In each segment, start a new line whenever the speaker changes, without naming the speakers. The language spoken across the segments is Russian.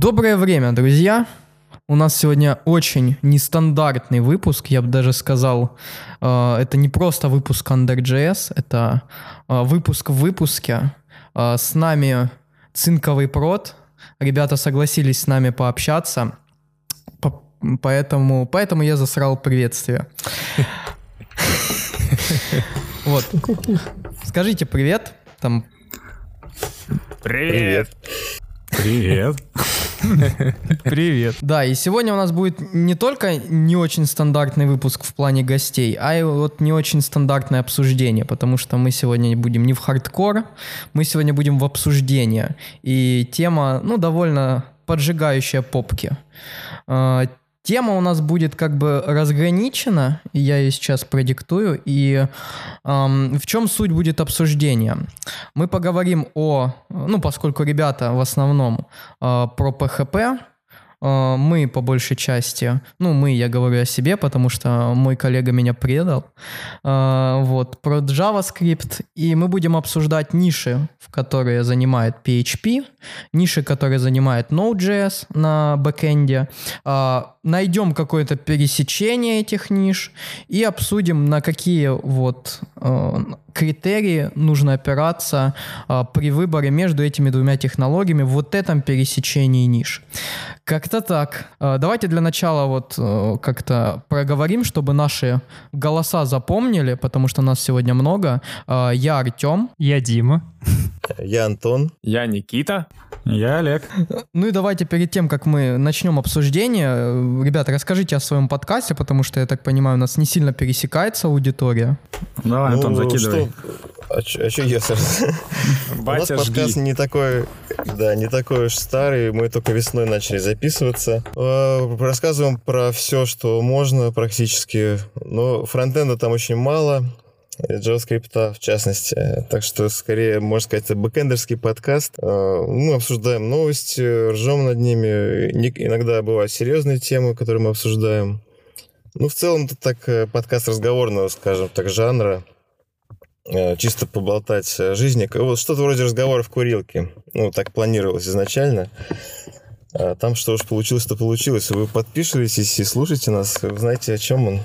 Доброе время, друзья! У нас сегодня очень нестандартный выпуск, я бы даже сказал, э, это не просто выпуск Under.js, это э, выпуск в выпуске. Э, с нами цинковый прод, ребята согласились с нами пообщаться, по- поэтому, поэтому я засрал приветствие. Вот. Скажите привет, там
Привет.
Привет.
Привет.
Да, и сегодня у нас будет не только не очень стандартный выпуск в плане гостей, а и вот не очень стандартное обсуждение, потому что мы сегодня будем не в хардкор, мы сегодня будем в обсуждение. И тема, ну, довольно поджигающая попки. Тема у нас будет как бы разграничена, я ее сейчас продиктую. И ам, в чем суть будет обсуждения? Мы поговорим о, ну, поскольку ребята в основном а, про PHP, а, мы по большей части, ну, мы, я говорю о себе, потому что мой коллега меня предал, а, вот, про JavaScript, и мы будем обсуждать ниши, в которые занимает PHP, ниши, которые занимает Node.js на бэкэнде, а, найдем какое-то пересечение этих ниш и обсудим, на какие вот э, критерии нужно опираться э, при выборе между этими двумя технологиями в вот этом пересечении ниш. Как-то так. Э, давайте для начала вот э, как-то проговорим, чтобы наши голоса запомнили, потому что нас сегодня много. Э, я Артем.
Я Дима.
Я Антон.
Я Никита. Я Олег.
Ну и давайте перед тем, как мы начнем обсуждение, э, ребята, расскажите о своем подкасте, потому что, я так понимаю, у нас не сильно пересекается аудитория.
Давай, Антон,
Ну,
закидывай.
что- А что я сразу? У нас подкаст
жги.
не такой, да, не такой уж старый. Мы только весной начали записываться. Э, Рассказываем про все, что можно практически. Но фронтенда там очень мало. И JavaScript в частности. Так что, скорее, можно сказать, это бэкэндерский подкаст. Э, Мы обсуждаем новости, ржем над ними. Иногда бывают серьезные темы, которые мы обсуждаем. Ну, в целом, это так э, подкаст разговорного, скажем так, жанра. Э, Чисто поболтать жизни. Вот что-то вроде разговора в курилке. Ну, так планировалось изначально. А Там что уж получилось, то получилось. Вы подпишитесь и слушайте нас, вы знаете, о чем он.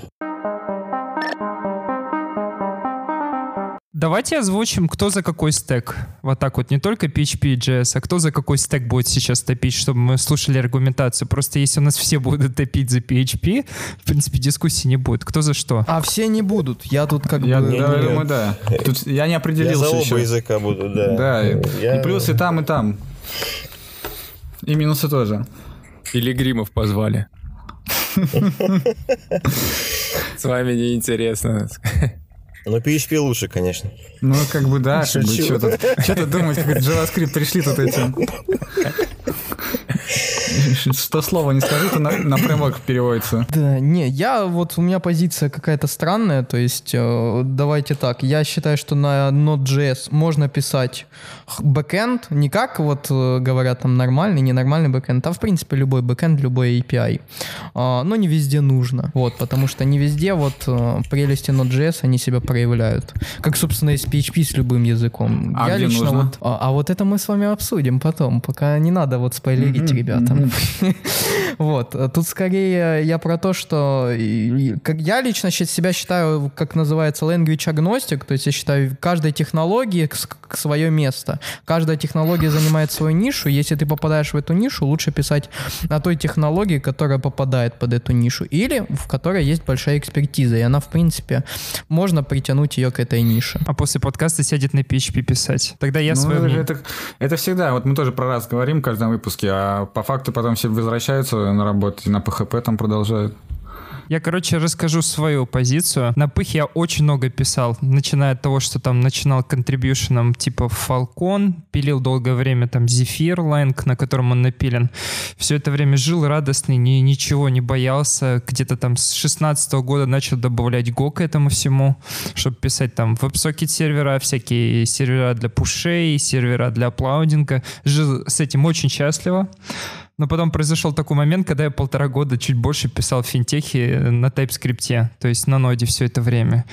Давайте озвучим, кто за какой стек. Вот так вот, не только PHP и JS, а кто за какой стек будет сейчас топить, чтобы мы слушали аргументацию. Просто если у нас все будут топить за PHP, в принципе, дискуссии не будет. Кто за что?
А все не будут. Я тут как
Я,
бы...
Не,
да,
не,
думаю, да. Тут я не
Я
определился
за оба
еще.
языка буду, да.
Да, и-
Я-
и плюсы там, и там. И минусы тоже.
Пилигримов позвали. С вами неинтересно.
Но PHP лучше, конечно.
Ну, как бы да, как бы
Шучу.
что тут, что тут думать, как JavaScript пришли тут эти. Что слово не скажу, то на- напрямок переводится.
Да, не, я вот у меня позиция какая-то странная, то есть э, давайте так, я считаю, что на Node.js можно писать бэкэнд, не как вот э, говорят там нормальный, ненормальный бэкэнд, а в принципе любой бэкэнд, любой API, А, но не везде нужно, вот, потому что не везде вот э, прелести Node.js они себя проявляют, как собственно и с PHP с любым языком.
А
я
где
лично
нужно?
вот, а, а вот это мы с вами обсудим потом, пока не надо вот спойлерить
Мгм.
Вот. Тут скорее я про то, что как я лично себя считаю, как называется, language agnostic, то есть я считаю, каждой технологии свое место. Каждая технология занимает свою нишу. Если ты попадаешь в эту нишу, лучше писать на той технологии, которая попадает под эту нишу, или в которой есть большая экспертиза, и она, в принципе, можно притянуть ее к этой нише.
А после подкаста сядет на PHP писать. Тогда я
Ну,
свое
это, же-
мнение.
это, это всегда, вот мы тоже про раз говорим в каждом выпуске, а по факту потом все возвращаются на работу на PHP там продолжают.
Я, короче, расскажу свою позицию. На пых я очень много писал, начиная от того, что там начинал контрибьюшеном типа Falcon, пилил долгое время там Zephyr Lang, на котором он напилен. Все это время жил радостный, ни, ничего не боялся. Где-то там с 16 года начал добавлять Go к этому всему, чтобы писать там веб-сокет сервера, всякие сервера для пушей, сервера для аплаудинга. Жил с этим очень счастливо. Но потом произошел такой момент, когда я полтора года чуть больше писал в финтехе на TypeScript, то есть на ноде все это время.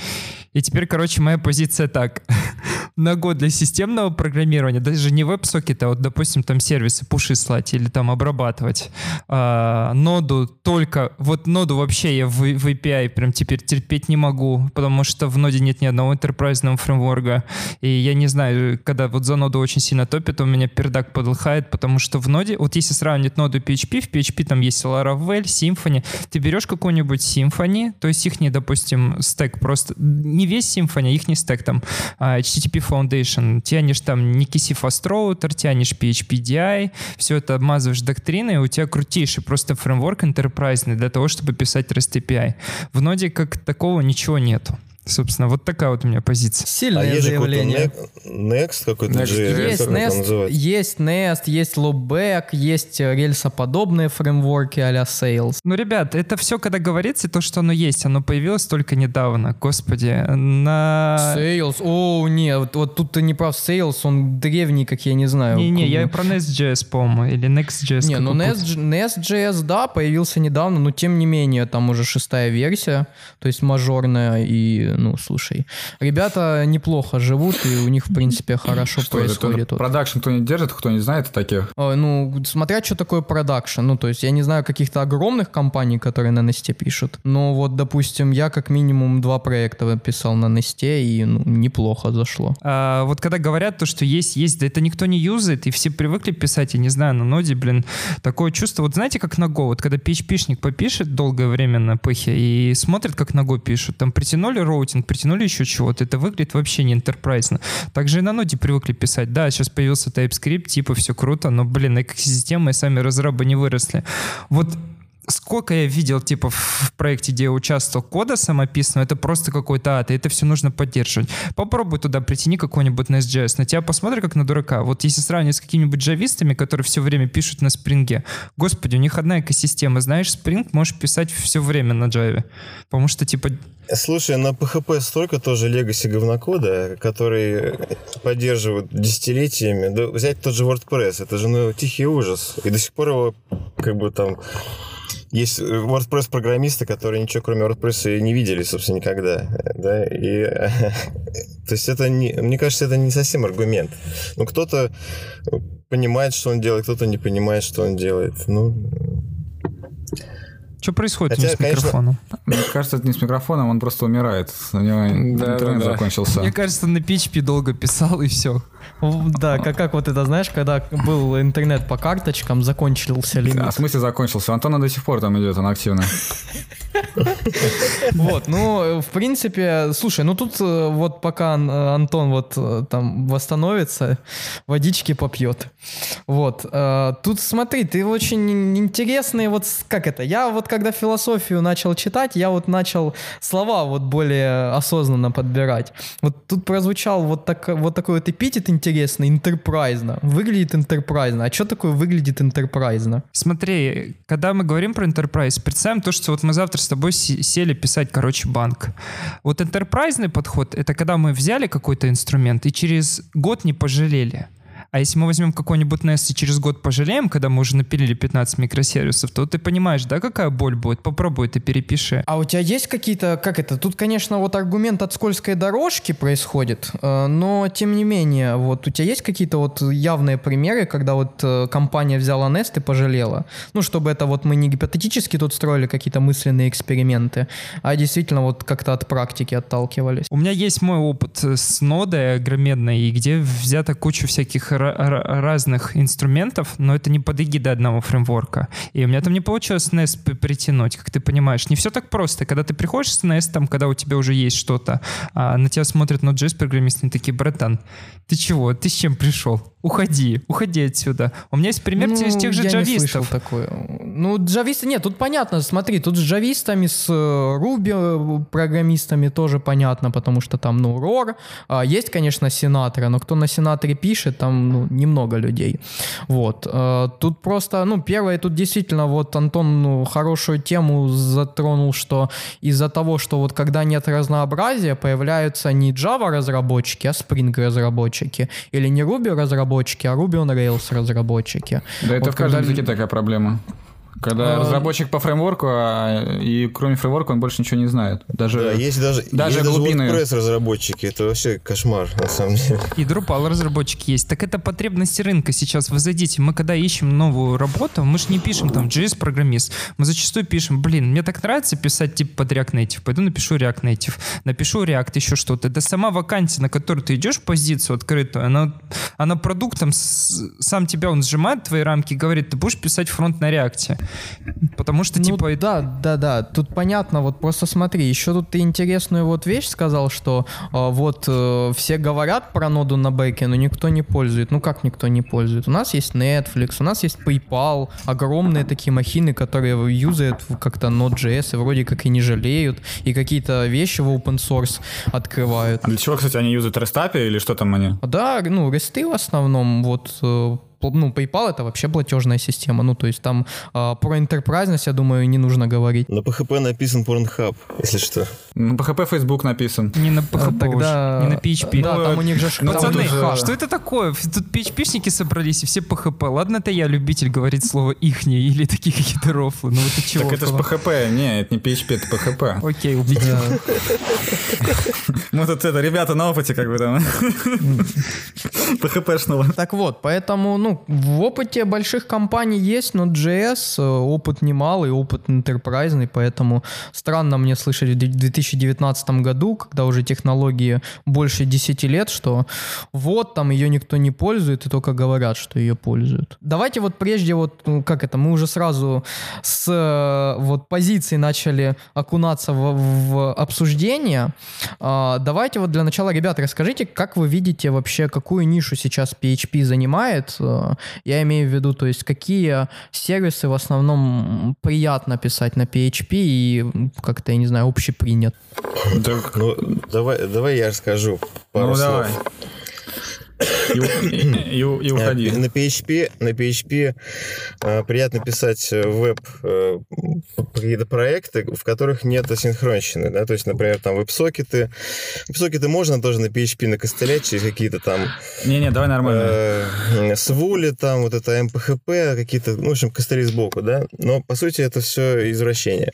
И теперь, короче, моя позиция так. на год для системного программирования, даже не веб-сокеты, а вот, допустим, там сервисы пуши слать или там обрабатывать. А, ноду только, вот ноду вообще я в, в API прям теперь терпеть не могу, потому что в ноде нет ни одного enterprise фреймворка, и я не знаю, когда вот за ноду очень сильно топит, у меня пердак подолхает, потому что в ноде, вот если сравнить ноду PHP, в PHP там есть Laravel, Symfony, ты берешь какой-нибудь Symfony, то есть их, допустим, стек просто, не весь Symfony, а их не стек там, а, HTTP Foundation, тянешь там Nikisi Fast Router, тянешь PHP DI, все это обмазываешь доктриной, и у тебя крутейший просто фреймворк enterprise для того, чтобы писать REST API. В ноде как такого ничего нету. Собственно, вот такая вот у меня позиция.
Сильное
а есть
заявление.
Next какой-то
Next
JS,
Есть
как
Nest, есть Nest, есть Loopback, есть э, рельсоподобные фреймворки а-ля Sales.
Ну, ребят, это все, когда говорится, то, что оно есть, оно появилось только недавно. Господи, на...
Sales, о, нет, вот, вот тут ты не прав, Sales, он древний, как я не знаю.
Не-не, я про Nest.js, по-моему, или Next.js.
Не, ну. Nest, Nest.js, да, появился недавно, но тем не менее, там уже шестая версия, то есть мажорная, и, ну, слушай, ребята неплохо живут, и у них, в принципе, хорошо
Что
происходит.
Это. Production кто не держит, кто не знает таких?
Ой, Ну, смотря что такое production. Ну, то есть я не знаю каких-то огромных компаний, которые на Несте пишут. Но вот, допустим, я как минимум два проекта писал на Несте, и ну, неплохо зашло.
А, вот когда говорят то, что есть, есть, да это никто не юзает, и все привыкли писать, я не знаю, на ноде, блин, такое чувство, вот знаете, как на Go, вот когда PHP-шник попишет долгое время на пыхе и смотрит, как на Go пишут, там притянули роутинг, притянули еще чего-то, это выглядит вообще не энтерпрайзно. Также и на ноде привыкли писать, да, сейчас появился TypeScript, типа все круто, но, блин, экосистемы и сами разрабы не выросли. Вот сколько я видел, типа, в проекте, где я участвовал, кода самописного, это просто какой-то ад, и это все нужно поддерживать. Попробуй туда притяни какой-нибудь Nest.js, на тебя посмотри как на дурака. Вот если сравнивать с какими-нибудь джавистами, которые все время пишут на спринге, господи, у них одна экосистема, знаешь, Spring можешь писать все время на Java, потому что, типа,
Слушай, на PHP столько тоже легаси говнокода, который поддерживают десятилетиями. Да взять тот же WordPress, это же ну, тихий ужас. И до сих пор его как бы там... Есть WordPress-программисты, которые ничего кроме WordPress не видели, собственно, никогда. Да? И, то есть это, не, мне кажется, это не совсем аргумент. Ну, кто-то понимает, что он делает, кто-то не понимает, что он делает. Ну,
что происходит
Хотя,
с
конечно,
микрофоном?
Мне кажется, это не с микрофоном, он просто умирает. У него
Да,
интернет
да, да.
закончился.
Мне кажется, на PHP долго писал, и все.
Да, как, как вот это, знаешь, когда был интернет по карточкам, закончился
А в
лимит.
смысле закончился? Антона до сих пор там идет, он активно.
Вот, ну, в принципе, слушай, ну тут э, вот пока э, Антон вот э, там восстановится, водички попьет. Вот, тут смотри, ты очень ин- интересные вот, как это, я вот когда философию начал читать, я вот начал слова вот более осознанно подбирать. Вот тут прозвучал вот, так, вот такой вот эпитет интересный, интерпрайзно. Выглядит интерпрайзно. А что такое выглядит интерпрайзно?
Смотри, когда мы говорим про enterprise, представим то, что вот мы завтра тобой се- сели писать, короче, банк. Вот enterprise подход — это когда мы взяли какой-то инструмент и через год не пожалели. А если мы возьмем какой-нибудь Nest и через год пожалеем, когда мы уже напилили 15 микросервисов, то ты понимаешь, да, какая боль будет? Попробуй это перепиши.
А у тебя есть какие-то, как это, тут, конечно, вот аргумент от скользкой дорожки происходит, э, но тем не менее, вот у тебя есть какие-то вот явные примеры, когда вот э, компания взяла Nest и пожалела? Ну, чтобы это вот мы не гипотетически тут строили какие-то мысленные эксперименты, а действительно вот как-то от практики отталкивались.
У меня есть мой опыт с нодой огроменной, и где взята куча всяких разных инструментов, но это не под эгидой одного фреймворка. И у меня там не получилось Nest п- притянуть, как ты понимаешь. Не все так просто. Когда ты приходишь с Nest, там, когда у тебя уже есть что-то, а на тебя смотрят Node.js программисты, такие, братан, ты чего? Ты с чем пришел? Уходи, уходи отсюда. У меня есть пример из тех же
Ну, я не
джавистов.
такое. Ну, джависты, нет, тут понятно, смотри, тут с джавистами, с э, Ruby э, программистами тоже понятно, потому что там, ну, ROR, а, есть, конечно, сенатора, но кто на сенаторе пишет, там, ну, немного людей. Вот. э, Тут просто, ну, первое, тут действительно, вот Антон ну, хорошую тему затронул, что из-за того, что вот когда нет разнообразия, появляются не Java разработчики, а Spring разработчики, или не Ruby разработчики, а Ruby on Rails разработчики.
Да это
Вот
в каждом
когда-
языке такая проблема. Когда
А,
разработчик по фреймворку, а, и кроме фреймворка он больше ничего не знает. Даже,
Да, есть даже,
даже
есть даже
глубины.
WordPress разработчики, это вообще кошмар, на самом деле.
И Drupal разработчик есть. Так это потребности рынка сейчас. Вы зайдите, мы когда ищем новую работу, мы же не пишем там JS-программист. Мы зачастую пишем, блин, мне так нравится писать типа под React Native. Пойду напишу React Native. Напишу React еще что-то. Это сама вакансия, на которую ты идешь, позицию открытую, она, она продуктом с- сам тебя он сжимает твои рамки и говорит, ты будешь писать фронт на React. Потому что
Ну,
типа...
да, да, да. Тут понятно, вот просто смотри, еще тут ты интересную вот вещь сказал, что э, вот э, все говорят про ноду на бэке, но никто не пользует. Ну как никто не пользует? У нас есть Netflix, у нас есть PayPal, огромные такие махины, которые юзают как-то Node.js и вроде как и не жалеют, и какие-то вещи в open source открывают.
А для чего, кстати, они юзают REST API или что там они?
Да, ну, ресты в основном, вот, э, ну, PayPal это вообще платежная система, ну, то есть там э, про enterprise, я думаю, не нужно говорить.
На PHP написан Pornhub, если что.
На PHP Facebook написан.
Не на PHP
А, тогда-
уж, не на PHP.
Да, там у них же
Ну,
Пацаны,
тоже хаш.
что это такое? Тут PHP-шники собрались, и все PHP. Ладно, это я любитель говорить слово ихние или такие какие-то рофлы. Ну вот от чего?
Так это же PHP. Не, это не PHP, это PHP.
Окей, убедил.
Мы тут это, ребята на опыте как бы там. PHP-шного.
Так вот, поэтому, ну, в опыте больших компаний есть, но JS э, опыт немалый, опыт enterprise, поэтому странно мне слышать в 2019 году, когда уже технологии больше 10 лет, что вот там ее никто не пользует, и только говорят, что ее пользуют. Давайте вот прежде вот, ну, как это, мы уже сразу с э, вот позиции начали окунаться в, в обсуждение. А, давайте вот для начала, ребят, расскажите, как вы видите вообще, какую нишу сейчас PHP занимает? Я имею в виду, то есть какие сервисы в основном приятно писать на PHP и как-то, я не знаю, общепринят.
Так,
Ну, давай, давай я расскажу пару
ну
слов.
давай. И, и- и- уходи.
Э, На PHP, на PHP э, приятно писать э, веб э, какие-то проекты, в которых нет асинхронщины, да, то есть, например, там веб-сокеты. Веб-сокеты можно тоже на PHP накостылять через какие-то там
Не-не, давай нормально.
э, свули, там вот это МПХП, какие-то, ну, в общем, костыли сбоку, да, но, по сути, это все извращение.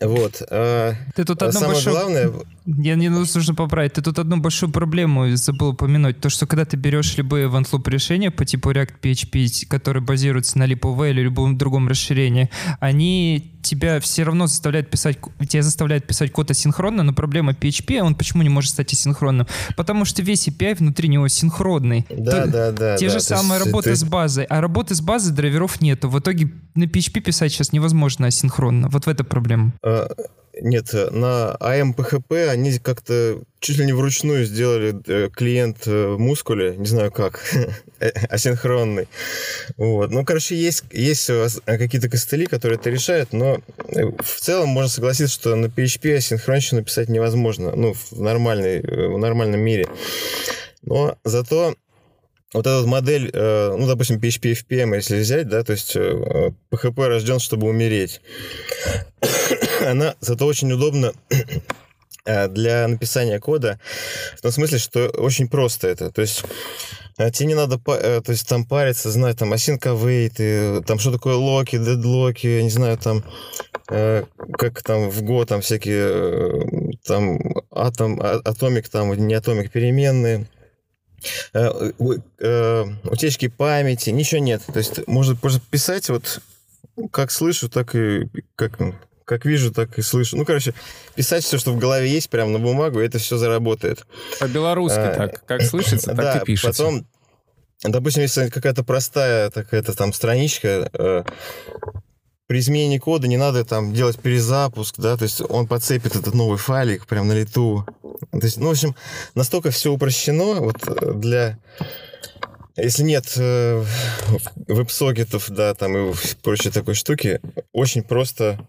Вот. а
Ты тут одно
самое
большое...
главное,
Я не нужно поправить. Ты тут одну большую проблему забыл упомянуть. То, что когда ты берешь любые вантлуп решения по типу React PHP, которые базируются на LibOV или любом другом расширении, они тебя все равно заставляют писать, тебя заставляют писать код асинхронно, но проблема PHP, он почему не может стать асинхронным? Потому что весь API внутри него синхронный.
да,
То-
да, да.
Те
да,
же самые работы
ты-
с базой, а работы с базой драйверов нету. В итоге на PHP писать сейчас невозможно асинхронно. Вот в это проблема.
А, Нет, на AMPHP они как-то чуть ли не вручную сделали э, клиент э, в мускуле, не знаю как, э, асинхронный. Вот. Ну, короче, есть, есть какие-то костыли, которые это решают, но в целом можно согласиться, что на PHP асинхронщину писать невозможно, ну, в, нормальной, в нормальном мире. Но зато вот эта модель, э, ну, допустим, PHP FPM, если взять, да, то есть э, PHP рожден, чтобы умереть. Она зато очень удобна э, для написания кода, в том смысле, что очень просто это. То есть э, тебе не надо э, то есть, там париться, знать, там, async await, и, там, что такое локи, дедлоки, не знаю, там, э, как там в Go, там, всякие, э, там, атом, а- атомик, там, не атомик, переменные, э, э, утечки памяти, ничего нет. То есть можно просто писать вот как слышу, так и как, как вижу, так и слышу. Ну, короче, писать все, что в голове есть, прямо на бумагу, и это все заработает.
По-белорусски
А,
так. Как слышится, так
да,
и пишется.
потом, допустим, если какая-то простая такая-то там страничка, э, при изменении кода не надо там делать перезапуск, да, то есть он подцепит этот новый файлик прям на лету. То есть, ну, в общем, настолько все упрощено вот э, для... Если нет э, веб-сокетов, да, там и прочей такой штуки, очень просто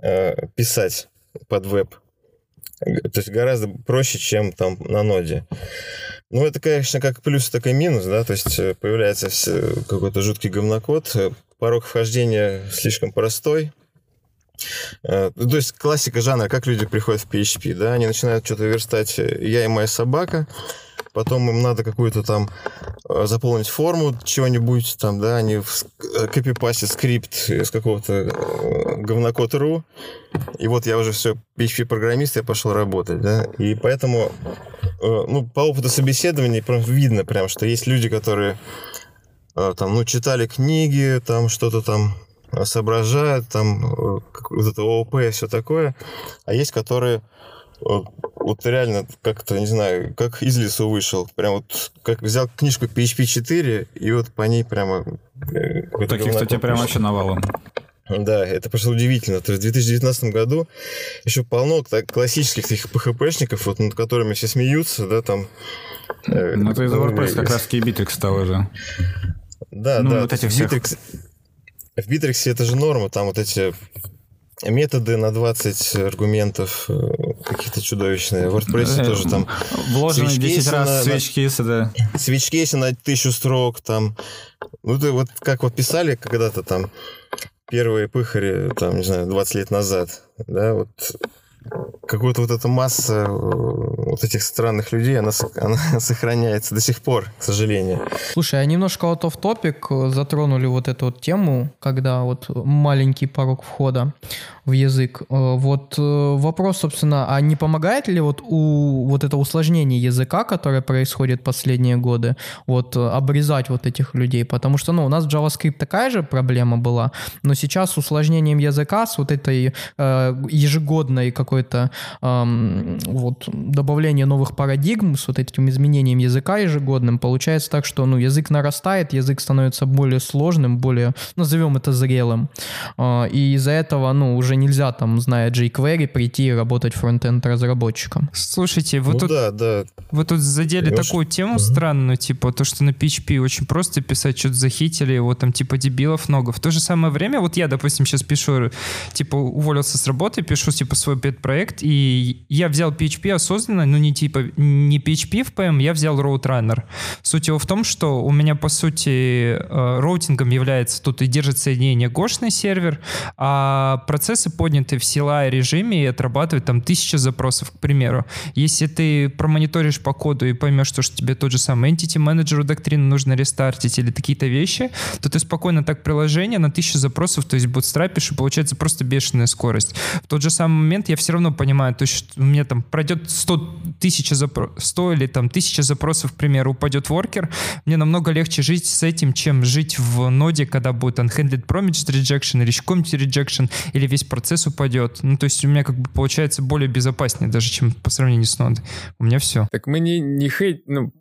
э, писать под веб. То есть гораздо проще, чем там на ноде. Ну, это, конечно, как плюс, так и минус, да, то есть э, появляется все- какой-то жуткий говнокод, э, порог вхождения слишком простой. Э, То есть классика жанра, как люди приходят в PHP, да, они начинают что-то верстать э, «я и моя собака», потом им надо какую-то там э, заполнить форму чего-нибудь, там, да, они в копипасте скрипт из какого-то говнокод.ру, и вот я уже все, PHP-программист, я пошел работать, да, и поэтому, ну, по опыту собеседования прям видно прям, что есть люди, которые там, ну, читали книги, там, что-то там соображают, там, вот это ООП и все такое, а есть, которые вот реально как-то, не знаю, как из лесу вышел. Прям вот как взял книжку PHP 4 и вот по ней прямо...
Э, Таких, кстати, прям вообще навалом.
Да, это просто удивительно. То есть в 2019 году еще полно так, классических таких PHP-шников, вот, над которыми все смеются, да, там...
Э, ну, это из WordPress как раз Bittrex того же.
Да, ну, да. Вот этих всех... Bittrex... В Bittrex это же норма, там вот эти методы на 20 аргументов э, какие-то чудовищные. В WordPress э, тоже там...
Вложены 10 раз на, свечкейсы, да.
Свечкейсы на тысячу строк, там... Ну, ты вот как вот писали когда-то там первые пыхари, там, не знаю, 20 лет назад, да, вот какая-то вот эта масса э, вот этих странных людей, она, она сохраняется до сих пор, к сожалению.
Слушай, а немножко вот в топик затронули вот эту вот тему, когда вот маленький порог входа в язык. Э, вот э, вопрос, собственно, а не помогает ли вот у вот это усложнение языка, которое происходит последние годы, вот обрезать вот этих людей? Потому что, ну, у нас в JavaScript такая же проблема была, но сейчас с усложнением языка, с вот этой э, ежегодной какой-то э, вот добавление новых парадигм, с вот этим изменением языка ежегодным, получается так, что, ну, язык нарастает, язык становится более сложным, более, назовем это зрелым. Э, и из-за этого, ну, уже уже нельзя, там, зная jQuery, прийти и работать фронтенд разработчиком.
Слушайте, вы,
ну,
тут,
да, да.
вы тут задели Конечно. такую тему uh-huh. странную, типа то, что на PHP очень просто писать, что-то захитили, его там типа дебилов много. В то же самое время, вот я, допустим, сейчас пишу, типа уволился с работы, пишу типа свой пет-проект, и я взял PHP осознанно, но не типа не PHP в PM, я взял Roadrunner. Суть его в том, что у меня по сути э, роутингом является тут и держит соединение гошный сервер, а процесс процессы подняты в CLI режиме и отрабатывают там тысяча запросов, к примеру. Если ты промониторишь по коду и поймешь, что, тебе тот же самый Entity Manager доктрину нужно рестартить или какие-то вещи, то ты спокойно так приложение на тысячу запросов, то есть бутстрапишь, и получается просто бешеная скорость. В тот же самый момент я все равно понимаю, то есть у меня там пройдет 100 тысяч запросов, 100 или там тысяча запросов, к примеру, упадет воркер, мне намного легче жить с этим, чем жить в ноде, когда будет unhandled promise rejection или rejection, или весь процесс упадет. Ну, то есть у меня как бы получается более безопаснее даже, чем по сравнению с нодой. У меня все.
Так мы не, не хейт, ну,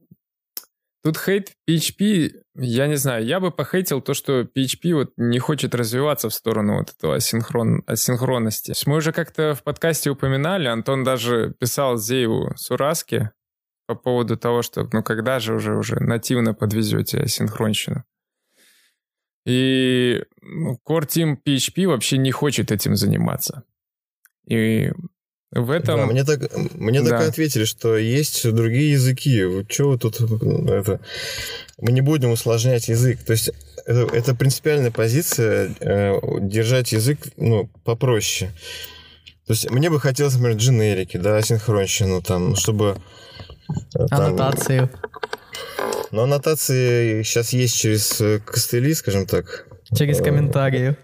Тут хейт PHP, я не знаю, я бы похейтил то, что PHP вот не хочет развиваться в сторону вот этого асинхрон, асинхронности. Мы уже как-то в подкасте упоминали, Антон даже писал Зееву Сураски по поводу того, что ну когда же уже, уже нативно подвезете асинхронщину. И ну, Core Team PHP вообще не хочет этим заниматься. И в этом...
Да, мне так, мне да. так ответили, что есть другие языки. Что вы тут... Это... Мы не будем усложнять язык. То есть это, это принципиальная позиция э, держать язык ну, попроще. То есть мне бы хотелось, например, дженерики, да, асинхронщину, там, чтобы...
Э, там, Аннотацию.
Но аннотации сейчас есть через э, костыли, скажем так.
Через э, комментарии.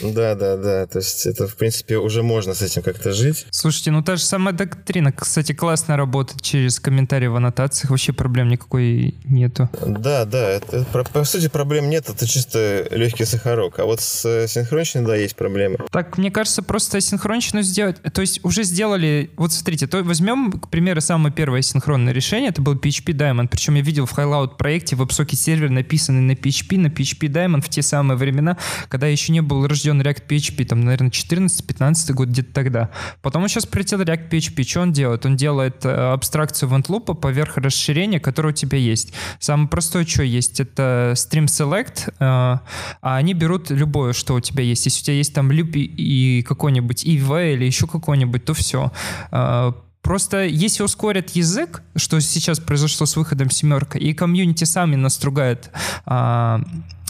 Да, да, да. То есть это, в принципе, уже можно с этим как-то жить.
Слушайте, ну та же самая доктрина, кстати, классно работает через комментарии в аннотациях. Вообще проблем никакой нету.
Да, да. Это, по, по сути, проблем нет. Это чисто легкий сахарок. А вот с э, синхронщиной, да, есть проблемы.
Так, мне кажется, просто синхронщину сделать... То есть уже сделали... Вот смотрите, то возьмем, к примеру, самое первое синхронное решение. Это был PHP Diamond. Причем я видел в Highlight проекте в WebSocket сервер написанный на PHP, на PHP Diamond в те самые времена времена, когда еще не был рожден React PHP, там, наверное, 14-15 год, где-то тогда. Потом сейчас прилетел React PHP. Что он делает? Он делает э, абстракцию вентлупа поверх расширения, которое у тебя есть. Самое простое, что есть, это stream select, э, а они берут любое, что у тебя есть. Если у тебя есть там loop и какой-нибудь EV или еще какой-нибудь, то все. Э, Просто если ускорят язык, что сейчас произошло с выходом семерка, и комьюнити сами настругает а,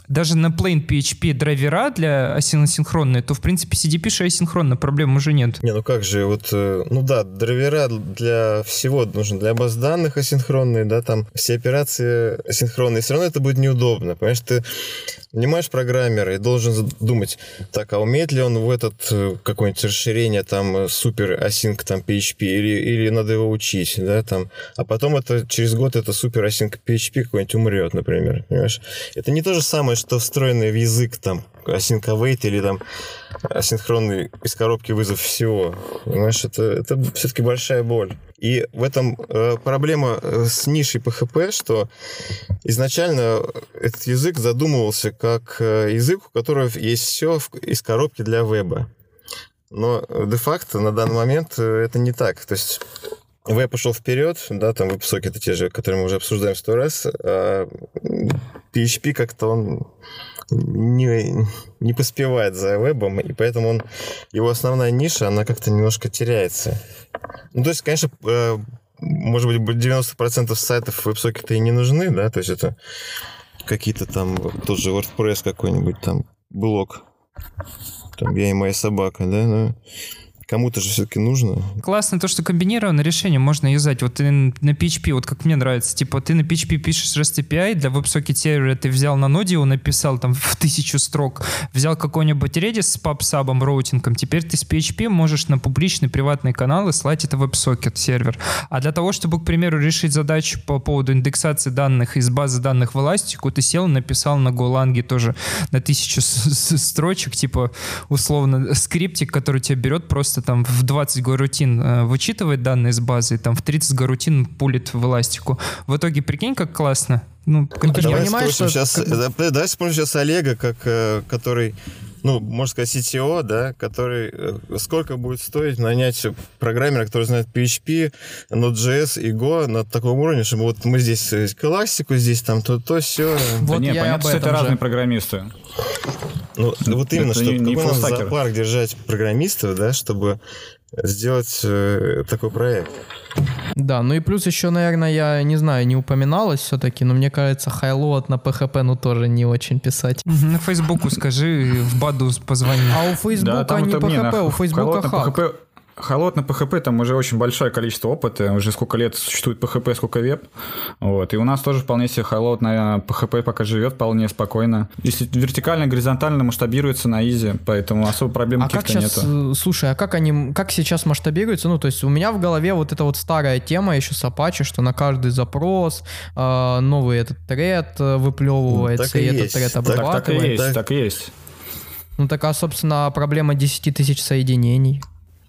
даже на plain PHP драйвера для асинхронные, то, в принципе, CDP асинхронно, проблем уже нет.
Не, ну как же, вот, э, ну да, драйвера для всего нужно, для баз данных асинхронные, да, там все операции асинхронные, все равно это будет неудобно, понимаешь, ты нанимаешь программера и должен думать, так, а умеет ли он в этот э, какое-нибудь расширение там э, супер async там PHP или, или надо его учить, да, там, а потом это через год это супер async PHP какой-нибудь умрет, например, понимаешь? Это не то же самое, что встроенное в язык там await или там асинхронный из коробки вызов всего. Понимаешь, это, это все-таки большая боль. И в этом э, проблема э, с нишей PHP, что изначально этот язык задумывался как э, язык, у которого есть все из коробки для веба. Но де-факто на данный момент э, это не так. То есть веб пошел вперед, да, там веб-сокеты те же, которые мы уже обсуждаем сто раз, а PHP как-то он не, не поспевает за вебом, и поэтому он, его основная ниша, она как-то немножко теряется. Ну, то есть, конечно, э, может быть, 90% сайтов веб-сокета и не нужны, да, то есть это какие-то там, тот же WordPress какой-нибудь там, блок, там я и моя собака, да, но Кому-то же все-таки нужно.
Классно то, что комбинированное решение можно юзать. Вот ты на PHP, вот как мне нравится, типа ты на PHP пишешь REST API, для WebSocket сервера ты взял на ноде его написал там в тысячу строк, взял какой-нибудь Redis с PubSub, роутингом, теперь ты с PHP можешь на публичный приватный канал слать это WebSocket сервер. А для того, чтобы, к примеру, решить задачу по поводу индексации данных из базы данных в Elastic, ты сел, написал на Golang тоже на тысячу строчек, типа условно скриптик, который тебя берет просто просто там в 20 горутин э, вычитывает данные из базы, там в 30 горутин пулит в эластику. В итоге, прикинь, как классно.
Ну, ну ты давай понимаешь, что... Сейчас, как... Давай вспомним сейчас Олега, как, э, который ну, можно сказать, CTO, да, который э, сколько будет стоить нанять программера, который знает PHP, Node.js и Go на таком уровне, чтобы вот мы здесь классику, здесь там то, то, все.
Вот да не, понятно, что это же. разные программисты.
Ну, вот именно, чтобы не, какой зоопарк держать программистов, да, чтобы сделать э, такой проект.
Да, ну и плюс еще, наверное, я не знаю, не упоминалось все-таки, но мне кажется, хайлоад на PHP, ну тоже не очень писать.
На Фейсбуку скажи, в Баду позвони.
А у Фейсбука да, не PHP, у Фейсбука хак.
Холод на PHP там уже очень большое количество опыта, уже сколько лет существует PHP, сколько веб. Вот. И у нас тоже вполне себе холод на PHP пока живет вполне спокойно. Если вертикально, горизонтально масштабируется на изи, поэтому особо проблем а каких-то
нету. Э, слушай, а как они, как сейчас масштабируются? Ну, то есть у меня в голове вот эта вот старая тема еще с Apache, что на каждый запрос э, новый этот тред э, выплевывается, и, и этот тред обрабатывает.
Так, так и есть, так и есть.
Ну, такая, собственно, проблема 10 тысяч соединений.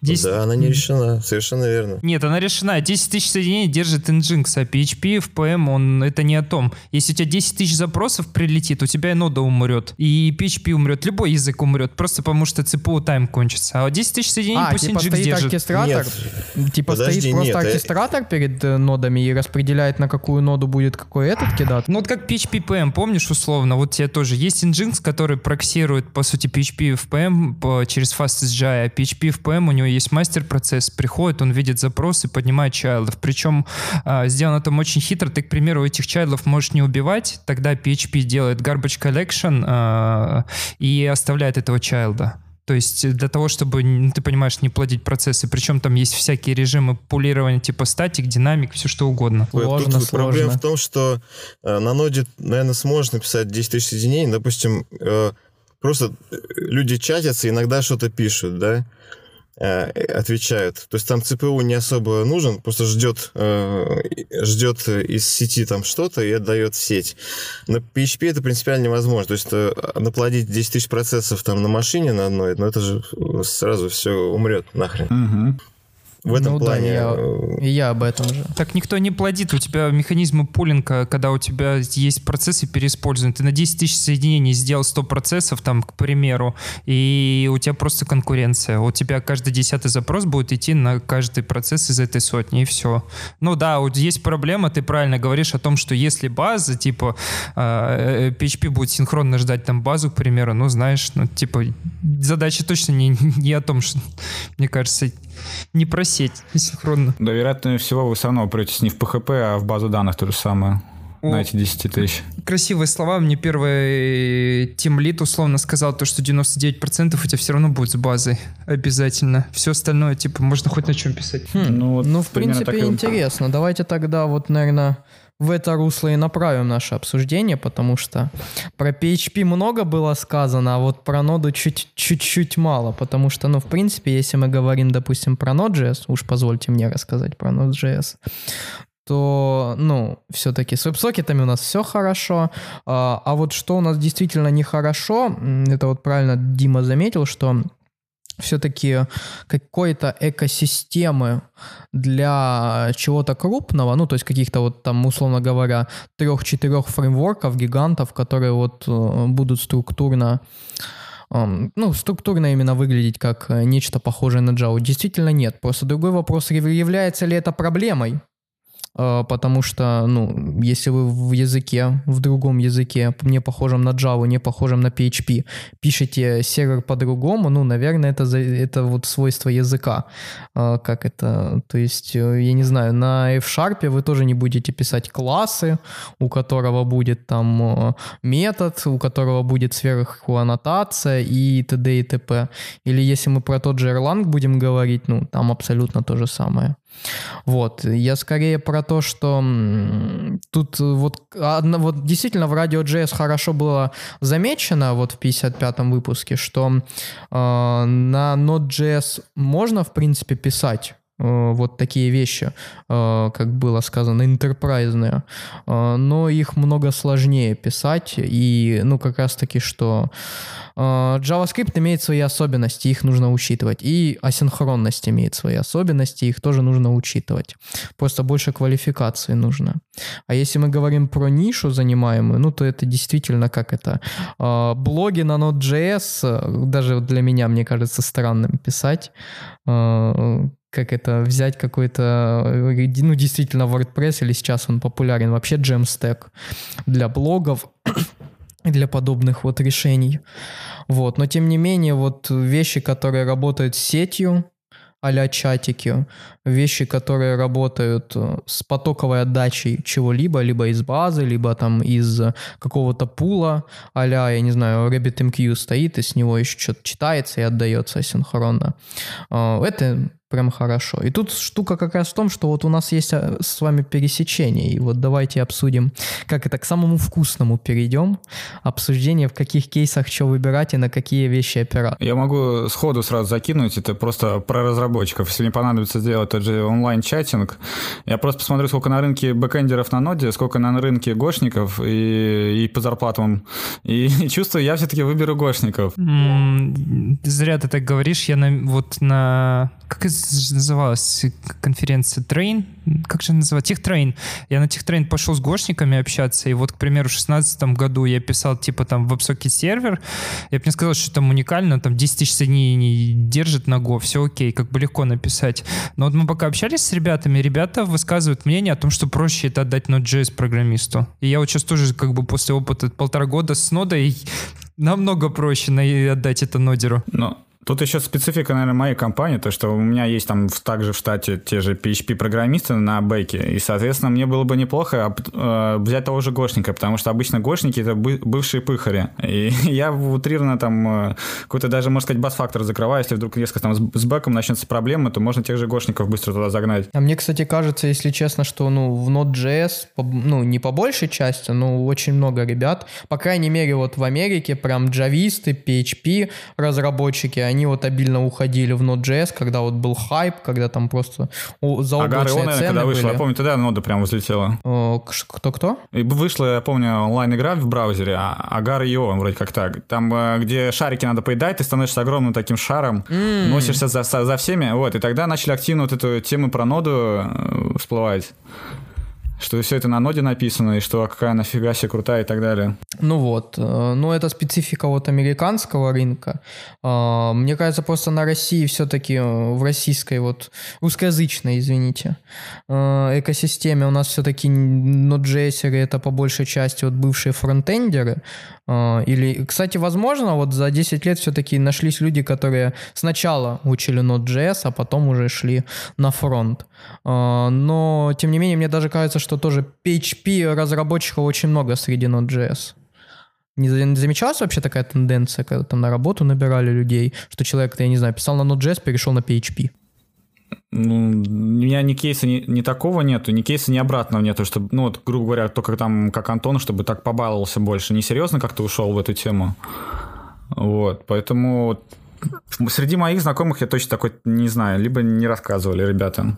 10... Да, она не решена, совершенно верно.
Нет, она решена. 10 тысяч соединений держит Nginx, а PHP в PM, он это не о том. Если у тебя 10 тысяч запросов прилетит, у тебя и нода умрет, и PHP умрет, любой язык умрет, просто потому что CPU тайм кончится. А 10 тысяч соединений а, пусть
типа
Nginx
стоит
держит.
оркестратор, нет. типа Подожди, стоит просто нет, э, оркестратор я... перед э, нодами и распределяет, на какую ноду будет какой этот кидать.
Ну вот как PHP PM, помнишь условно, вот тебе тоже есть Nginx, который проксирует, по сути, PHP в PM по, через FastSGI, а PHP в PM у него есть мастер-процесс, процесс приходит, он видит запросы, поднимает чайлдов. Причем э, сделано там очень хитро. Ты, к примеру, этих чайлдов можешь не убивать, тогда PHP делает garbage collection э, и оставляет этого чайлда. То есть для того, чтобы, ты понимаешь, не плодить процессы. Причем там есть всякие режимы пулирования, типа статик, динамик, все что угодно.
Сложно, Тут сложно. Проблема в том, что э, на ноде, наверное, сможешь написать 10 тысяч соединений. Допустим, э, просто люди чатятся, иногда что-то пишут, да? Э, отвечают. То есть там ЦПУ не особо нужен, просто ждет, э, ждет из сети там что-то и отдает в сеть. На PHP это принципиально невозможно. То есть э, наплодить 10 тысяч процессов там на машине на одной, но ну, это же сразу все умрет нахрен. Угу в этом ну, плане.
Да, я, э, я об этом же.
Так никто не плодит. У тебя механизмы пулинга, когда у тебя есть процессы переиспользованы. Ты на 10 тысяч соединений сделал 100 процессов, там, к примеру, и у тебя просто конкуренция. У тебя каждый десятый запрос будет идти на каждый процесс из этой сотни, и все. Ну да, вот есть проблема, ты правильно говоришь о том, что если база, типа, PHP а, э, будет синхронно ждать там базу, к примеру, ну, знаешь, ну, типа, задача точно не, не о том, что, мне кажется, не просеть синхронно.
Да, вероятнее всего, вы все равно упретесь не в PHP, а в базу данных то же самое. на эти 10 тысяч.
Красивые слова. Мне первый тимлит условно сказал то, что 99% у тебя все равно будет с базой. Обязательно. Все остальное, типа, можно хоть на чем писать.
Хм,
Ну, вот
ну, в принципе,
так и-
интересно. Давайте тогда вот, наверное, в это русло и направим наше обсуждение, потому что про PHP много было сказано, а вот про ноду чуть- чуть-чуть мало, потому что, ну, в принципе, если мы говорим, допустим, про Node.js, уж позвольте мне рассказать про Node.js, то, ну, все-таки с веб-сокетами у нас все хорошо, а, а вот что у нас действительно нехорошо, это вот правильно Дима заметил, что все-таки какой-то экосистемы для чего-то крупного, ну, то есть каких-то вот там, условно говоря, трех-четырех фреймворков, гигантов, которые вот э, будут структурно эм, ну, структурно именно выглядеть как э, нечто похожее на Java. Действительно нет. Просто другой вопрос, яв- является ли это проблемой? Э, Потому что, ну, если вы в языке, в другом языке, не похожем на Java, не похожем на PHP, пишете сервер по-другому, ну, наверное, это, за- это вот свойство языка. А, Как это? То есть, э, я не знаю, на F-Sharp вы тоже не будете писать классы, у которого будет там э, метод, у которого будет сверху аннотация и т.д. и т.п. Или если мы про тот же Erlang будем говорить, ну, там абсолютно то же самое. Вот, я скорее про то, что тут вот, одно- вот действительно в Radio.js хорошо было замечено вот в 55-м выпуске, что э, на Node.js можно, в принципе, писать вот такие вещи, э, как было сказано, интерпрайзные, э, но их много сложнее писать, и, ну, как раз-таки, что э, JavaScript имеет свои особенности, их нужно учитывать, и асинхронность имеет свои особенности, их тоже нужно учитывать. Просто больше квалификации нужно. А если мы говорим про нишу занимаемую, ну, то это действительно как это, э, блоги на Node.js, э, даже для меня, мне кажется, странным писать, э, как это, взять какой-то, э, ну, действительно, WordPress, или сейчас он популярен, вообще Jamstack для блогов, и для подобных вот решений. Вот. Но тем не менее, вот вещи, которые работают с сетью, а чатики, вещи, которые работают э, с потоковой отдачей чего-либо, либо из базы, либо там из какого-то пула, а я не знаю, RabbitMQ стоит, и с него еще что-то читается и отдается асинхронно. Э, Это прям хорошо. И тут штука как раз в том, что вот у нас есть э, с вами пересечение, и вот давайте обсудим, как это к самому вкусному перейдем, обсуждение, в каких кейсах что выбирать и на какие вещи опираться.
Я могу сходу сразу закинуть, это просто про разработчиков. Если мне понадобится сделать тот же онлайн-чатинг, я просто посмотрю, сколько на рынке бэкэндеров на ноде, сколько на рынке гошников и, и по зарплатам. И, чувствую, я все-таки выберу гошников.
М, Зря ты так говоришь. Я на, вот на... Как это называлась конференция? Train? Как же называется? TechTrain. Я на TechTrain пошел с гошниками общаться, и вот, к примеру, в 2016 году я писал, типа, там, WebSocket сервер. Я бы не сказал, что там уникально, там 10 тысяч соединений держит на Go, все окей, как бы легко написать. Но вот мы пока общались с ребятами, ребята высказывают мнение о том, что проще это отдать Node.js программисту. И я вот сейчас тоже, как бы, после опыта полтора года с нодой намного проще отдать это нодеру.
Но тут еще специфика, наверное, моей компании, то, что у меня есть там также в штате те же PHP-программисты на бэке, и, соответственно, мне было бы неплохо оп- э, взять того же гошника, потому что обычно гошники — это бы- бывшие пыхари. И я утрированно там э, какой-то даже, можно сказать, бас-фактор закрываю, если вдруг резко там с, бэком начнется проблема, то можно тех же гошников быстро туда загнать.
А мне, кстати, кажется, если честно, что ну, в Node.js, ну, не по большей части, но очень много ребят, по крайней мере, вот в Америке прям джависты, PHP разработчики, они вот обильно уходили в Node.js, когда вот был хайп, когда там просто заоблачные
наверное,
цены
когда вышло,
были.
я помню, тогда нода прям взлетела.
Ш- Кто-кто?
И вышла, я помню, онлайн-игра в браузере, а- Агар Ио, вроде как так. Там, э, где шарики надо поедать, ты становишься огромным таким шаром,
М.
носишься за, за за всеми, вот, и тогда начали активно вот эту тему про ноду э, всплывать. Что все это на ноде написано, и что какая нафига себе крутая и так далее.
Ну вот, э, ну это специфика вот американского рынка. А, Мне кажется, просто на России все-таки, в российской вот, русскоязычной, извините, э, экосистеме у нас все-таки Node.js это по большей части вот бывшие фронтендеры. А, Или, кстати, возможно, вот за 10 лет все-таки нашлись люди, которые сначала учили Node.js, а потом уже шли на фронт. А, Но, тем не менее, мне даже кажется, что тоже PHP разработчиков очень много среди Node.js. Не замечалась вообще такая тенденция, когда там на работу набирали людей, что человек, я не знаю, писал на Node.js, перешел на PHP?
Ну, у меня ни кейса ни, ни такого нету, ни кейса ни обратного нету, чтобы, ну, вот, грубо говоря, только там, как Антон, чтобы так побаловался больше. Несерьезно как-то ушел в эту тему. Вот, поэтому среди моих знакомых я точно такой не знаю, либо не рассказывали ребята.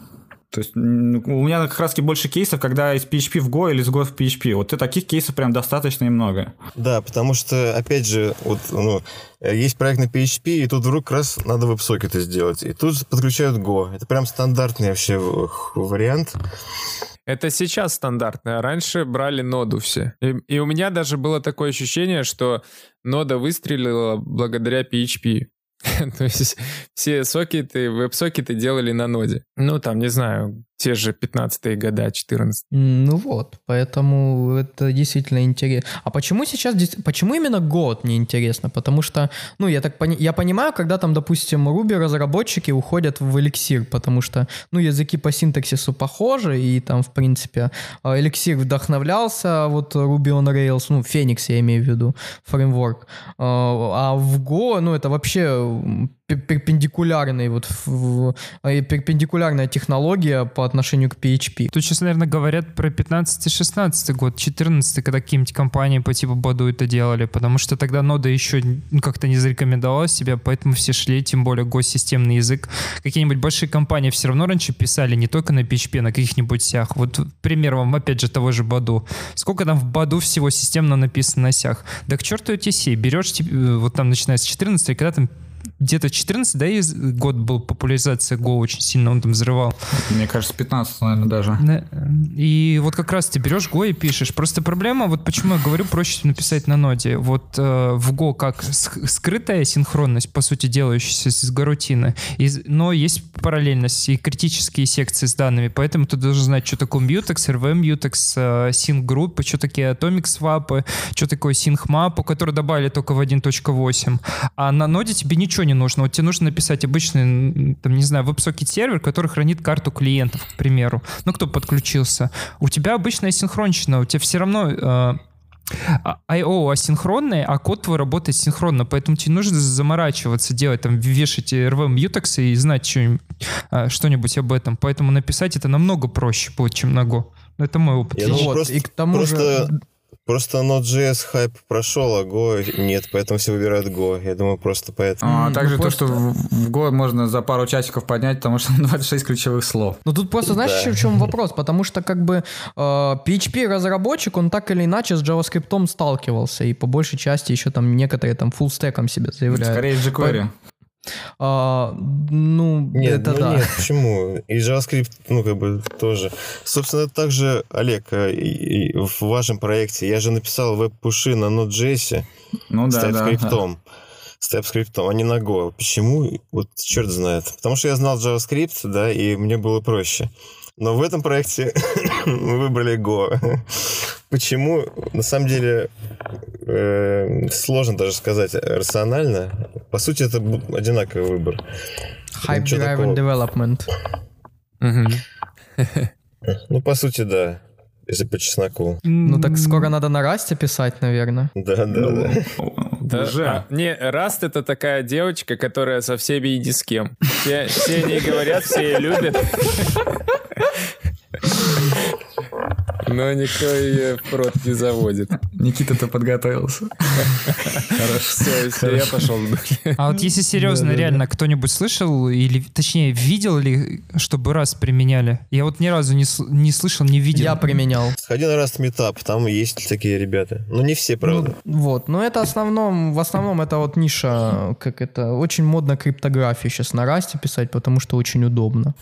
То есть м, у меня как раз больше кейсов, когда из PHP в Go или из Go в PHP. Вот таких кейсов прям достаточно и много.
Да, потому что, опять же, вот, ну, есть проект на PHP, и тут вдруг раз надо веб-сокеты сделать. И тут подключают Go. Это прям стандартный вообще вариант.
Это сейчас стандартно, а раньше брали ноду все. И, и у меня даже было такое ощущение, что нода выстрелила благодаря PHP. То есть все сокеты, веб-сокеты делали на ноде. Ну, там, не знаю, те же 15-е года, 14
М, Ну вот, поэтому это действительно интересно. А почему сейчас, почему именно год не интересно? Потому что, ну, я так пони- я понимаю, когда там, допустим, Ruby разработчики уходят в Elixir, потому что, ну, языки по синтаксису похожи, и там, в принципе, а, Elixir вдохновлялся вот Ruby on Rails, ну, Phoenix я имею в виду, фреймворк. А а в Go, ну, это вообще перпендикулярный вот в- в- э, перпендикулярная технология по отношению к PHP.
Тут сейчас, наверное, говорят про 15-16 год, 14 когда какие-нибудь компании по типу Баду это делали, потому что тогда нода еще ну, как-то не зарекомендовала себя, поэтому все шли, тем более госсистемный язык. Какие-нибудь большие компании все равно раньше писали не только на PHP, а на каких-нибудь сях. Вот пример вам, опять же, того же Баду. Сколько там в Баду всего системно написано на сях? Да к черту эти си. Берешь, э, вот там начиная с 14 когда там где-то 14, да, и год был популяризация Go очень сильно, он там взрывал.
Мне кажется, 15, наверное, даже.
Да, И вот как раз ты берешь Go и пишешь. Просто проблема, вот почему я говорю, проще написать на ноде. Вот э, в Go как ск- скрытая синхронность, по сути, делающаяся с гарутины, из- но есть параллельность и критические секции с данными, поэтому ты должен знать, что такое mutex, rvm mutex, э, sync что такие atomic swap, что такое sync map, который добавили только в 1.8. А на ноде тебе ничего не нужно. Вот тебе нужно написать обычный, там, не знаю, веб-сокет сервер, который хранит карту клиентов, к примеру. Ну, кто подключился. У тебя обычная синхронщина, у тебя все равно э, а- I.O. асинхронный, а код твой работает синхронно, поэтому тебе нужно заморачиваться, делать там, вешать RV Mutex и знать что-нибудь, а, что-нибудь об этом. Поэтому написать это намного проще будет, чем на Go. Ну, Это мой опыт.
Я думаю,
Вот,
просто-
и к тому
просто
же...
Просто Node.js хайп прошел, а Go нет, поэтому все выбирают Go. Я думаю, просто поэтому.
А также
ну,
то, что в в Go можно за пару часиков поднять, потому что 26 ключевых слов.
Ну тут просто знаешь,
Да.
еще в чем вопрос? Потому что как бы э, PHP разработчик, он так или иначе с JavaScript сталкивался, и по большей части еще там некоторые там full стеком себе заявляют.
Скорее jQuery.
А, ну,
Нет,
это
ну
да.
нет, почему? И JavaScript, ну, как бы, тоже. Собственно, также, Олег, э, и- и в вашем проекте я же написал веб-пуши на Node.js
Ну
с
да, да.
TypeScript. С TypeScript, а не на Go. Почему? Вот черт знает. Потому что я знал JavaScript, да, и мне было проще. Но в этом проекте мы выбрали Go. Почему? На самом деле, э, сложно даже сказать рационально. По сути, это одинаковый выбор.
Hype
Ничего
Driven
такого.
Development.
Ну, по сути, да. Если по чесноку.
Ну так скоро надо на расте писать, наверное.
Да, да, да.
Да,
Уже.
а, не, Раст это такая девочка, которая со всеми и ни с кем. Все, все не говорят, все ее любят. Но никто ее в рот не заводит.
Никита-то подготовился. Хорошо.
Все, все, я пошел.
А вот если серьезно, реально, кто-нибудь слышал, или точнее, видел ли, чтобы раз применяли? Я вот ни разу не, сл- не слышал, не видел.
Я применял.
Сходи на Rust Meetup, там есть такие ребята. Ну, не все, правда.
Ну, вот, но это основном, в основном это вот ниша, как это, очень модно криптографию сейчас на расте писать, потому что очень удобно.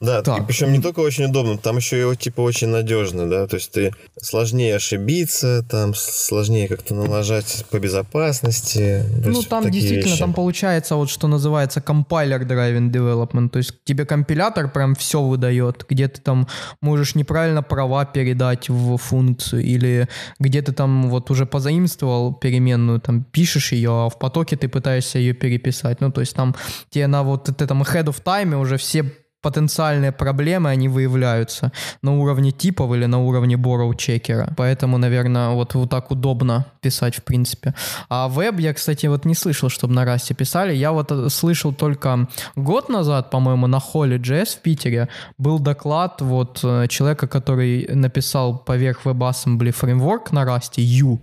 Да,
Так.
и причем не только очень удобно, там еще и типа очень надежно, да, то есть ты сложнее ошибиться, там сложнее как-то налажать по безопасности.
Ну, там действительно,
вещи.
там получается вот что называется компайлер driven development, то есть тебе компилятор прям все выдает, где ты там можешь неправильно права передать в функцию, или где ты там вот уже позаимствовал переменную, там пишешь ее, а в потоке ты пытаешься ее переписать. Ну, то есть там тебе на вот этом ahead of time уже все потенциальные проблемы, они выявляются на уровне типов или на уровне borrow чекера. Поэтому, наверное, вот, вот так удобно писать, в принципе. А веб я, кстати, вот не слышал, чтобы на расте писали. Я вот э, слышал только год назад, по-моему, на холле JS в Питере был доклад вот э, человека, который написал поверх WebAssembly фреймворк на расте, U,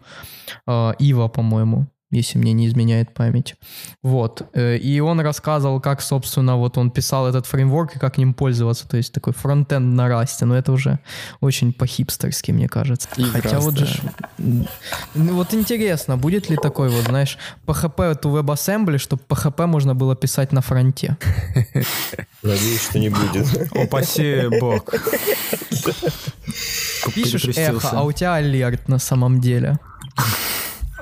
э, Ива, по-моему если мне не изменяет память. Вот. Э, и он рассказывал, как, собственно, вот он писал этот фреймворк и как ним пользоваться. То есть такой фронтенд на расте. Но это уже очень по-хипстерски, мне кажется.
И
Хотя
раз,
вот
да.
же... Ну, Вот интересно, будет ли такой вот, знаешь, PHP это WebAssembly, чтобы PHP можно было писать на фронте.
Надеюсь, что не будет.
Упаси бог.
Пишешь эхо, а у тебя алерт на самом деле.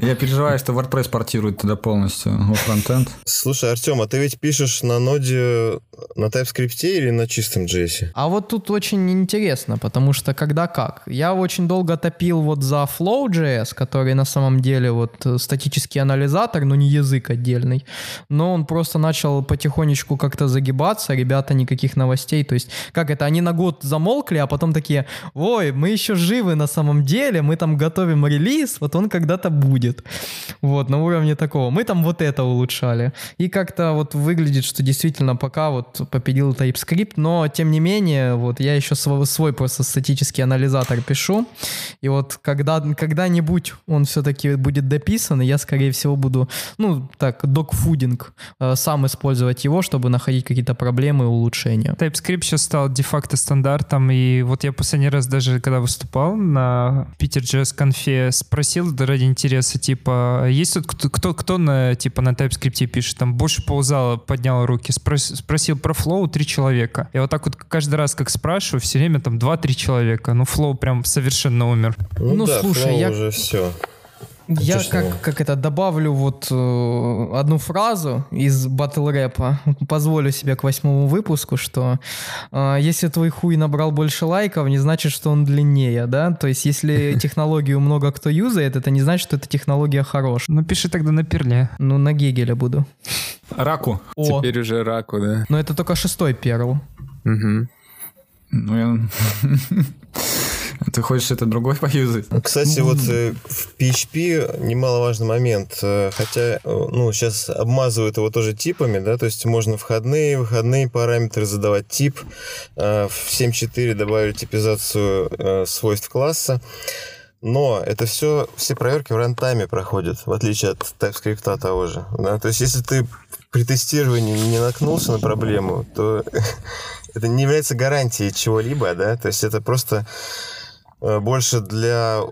Я переживаю, что WordPress портирует туда полностью во фронтенд.
Слушай, Артем, а ты ведь пишешь на ноде на TypeScript или на чистом JS?
А вот тут очень интересно, потому что когда как. Я очень долго топил вот за Flow.js, который на самом деле вот статический анализатор, но не язык отдельный. Но он просто начал потихонечку как-то загибаться, ребята никаких новостей. То есть, как это, они на год замолкли, а потом такие, ой, мы еще живы на самом деле, мы там готовим релиз, вот он когда-то будет. Вот, на уровне такого. Мы там вот это улучшали. И как-то вот выглядит, что действительно пока вот победил TypeScript, но тем не менее, вот я еще свой, свой просто статический анализатор пишу. И вот когда, когда-нибудь он все-таки будет дописан, и я, скорее всего, буду, ну, так, докфудинг, э, сам использовать его, чтобы находить какие-то проблемы и улучшения.
TypeScript сейчас стал де-факто стандартом, и вот я последний раз даже, когда выступал на Питер JS конфе, спросил ради интереса, типа, есть тут кто, кто, кто на, типа, на TypeScript пишет? Там больше ползала поднял руки, спрос- спросил про Flow три человека. Я вот так вот каждый раз, как спрашиваю, все время там два-три человека. Ну, Flow прям совершенно умер.
Ну,
да,
слушай,
Flow
я-
уже все.
Я как, как это добавлю вот э, одну фразу из батл рэпа. Позволю себе к восьмому выпуску, что э, если твой хуй набрал больше лайков, не значит, что он длиннее, да? То есть если технологию много кто юзает, это не значит, что эта технология хорошая.
Ну, пиши тогда на перле.
Ну, на Гегеля буду.
Раку.
О,
Теперь уже раку, да.
но это только шестой перл.
Мгм.
Ну, я... Ты хочешь это другой поюзать?
Кстати, вот э, в PHP немаловажный момент. э, Хотя, э, ну, сейчас обмазывают его тоже типами, да, то есть можно входные, выходные параметры задавать тип. В 7.4 добавили типизацию свойств класса. Но это все, все проверки в рантайме проходят, в отличие от TypeScript того же. Да? То есть, если ты при тестировании не наткнулся на проблему, то это не является гарантией чего-либо, да, то есть это просто больше для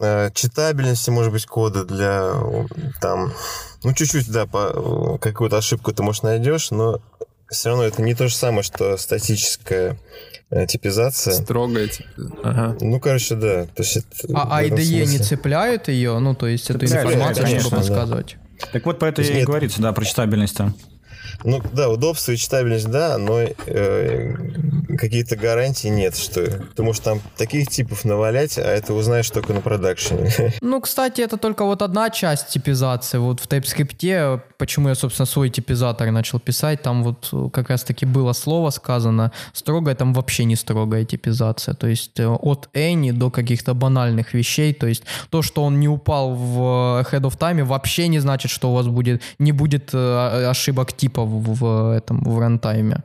э, читабельности, может быть, кода, для э, там, ну, чуть-чуть, да, по, э, какую-то ошибку ты, может, найдешь, но все равно это не то же самое, что статическая э, типизация.
Строгая, типа. Ага.
Ну, короче, да. То есть это
А
этом
IDE не
смысле.
цепляют ее, ну, то есть эту
Цепляют,
информацию,
конечно,
чтобы
да.
подсказывать.
Так вот, про это и
нет.
говорится, да, про читабельность. там.
Ну, да, удобство и читабельность, да, но э, какие-то гарантии нет, что ты можешь там таких типов навалять, а это узнаешь только на продакшене.
Ну, кстати, это только вот одна часть типизации. Вот в TypeScript, почему я, собственно, свой типизатор начал писать, там вот э, как раз-таки было слово сказано, строгая, там вообще не строгая типизация. То есть э, от any до каких-то банальных вещей. То есть то, что он не упал в э, head of time, вообще не значит, что у вас будет, не будет ошибок типа в, в этом, в рантайме.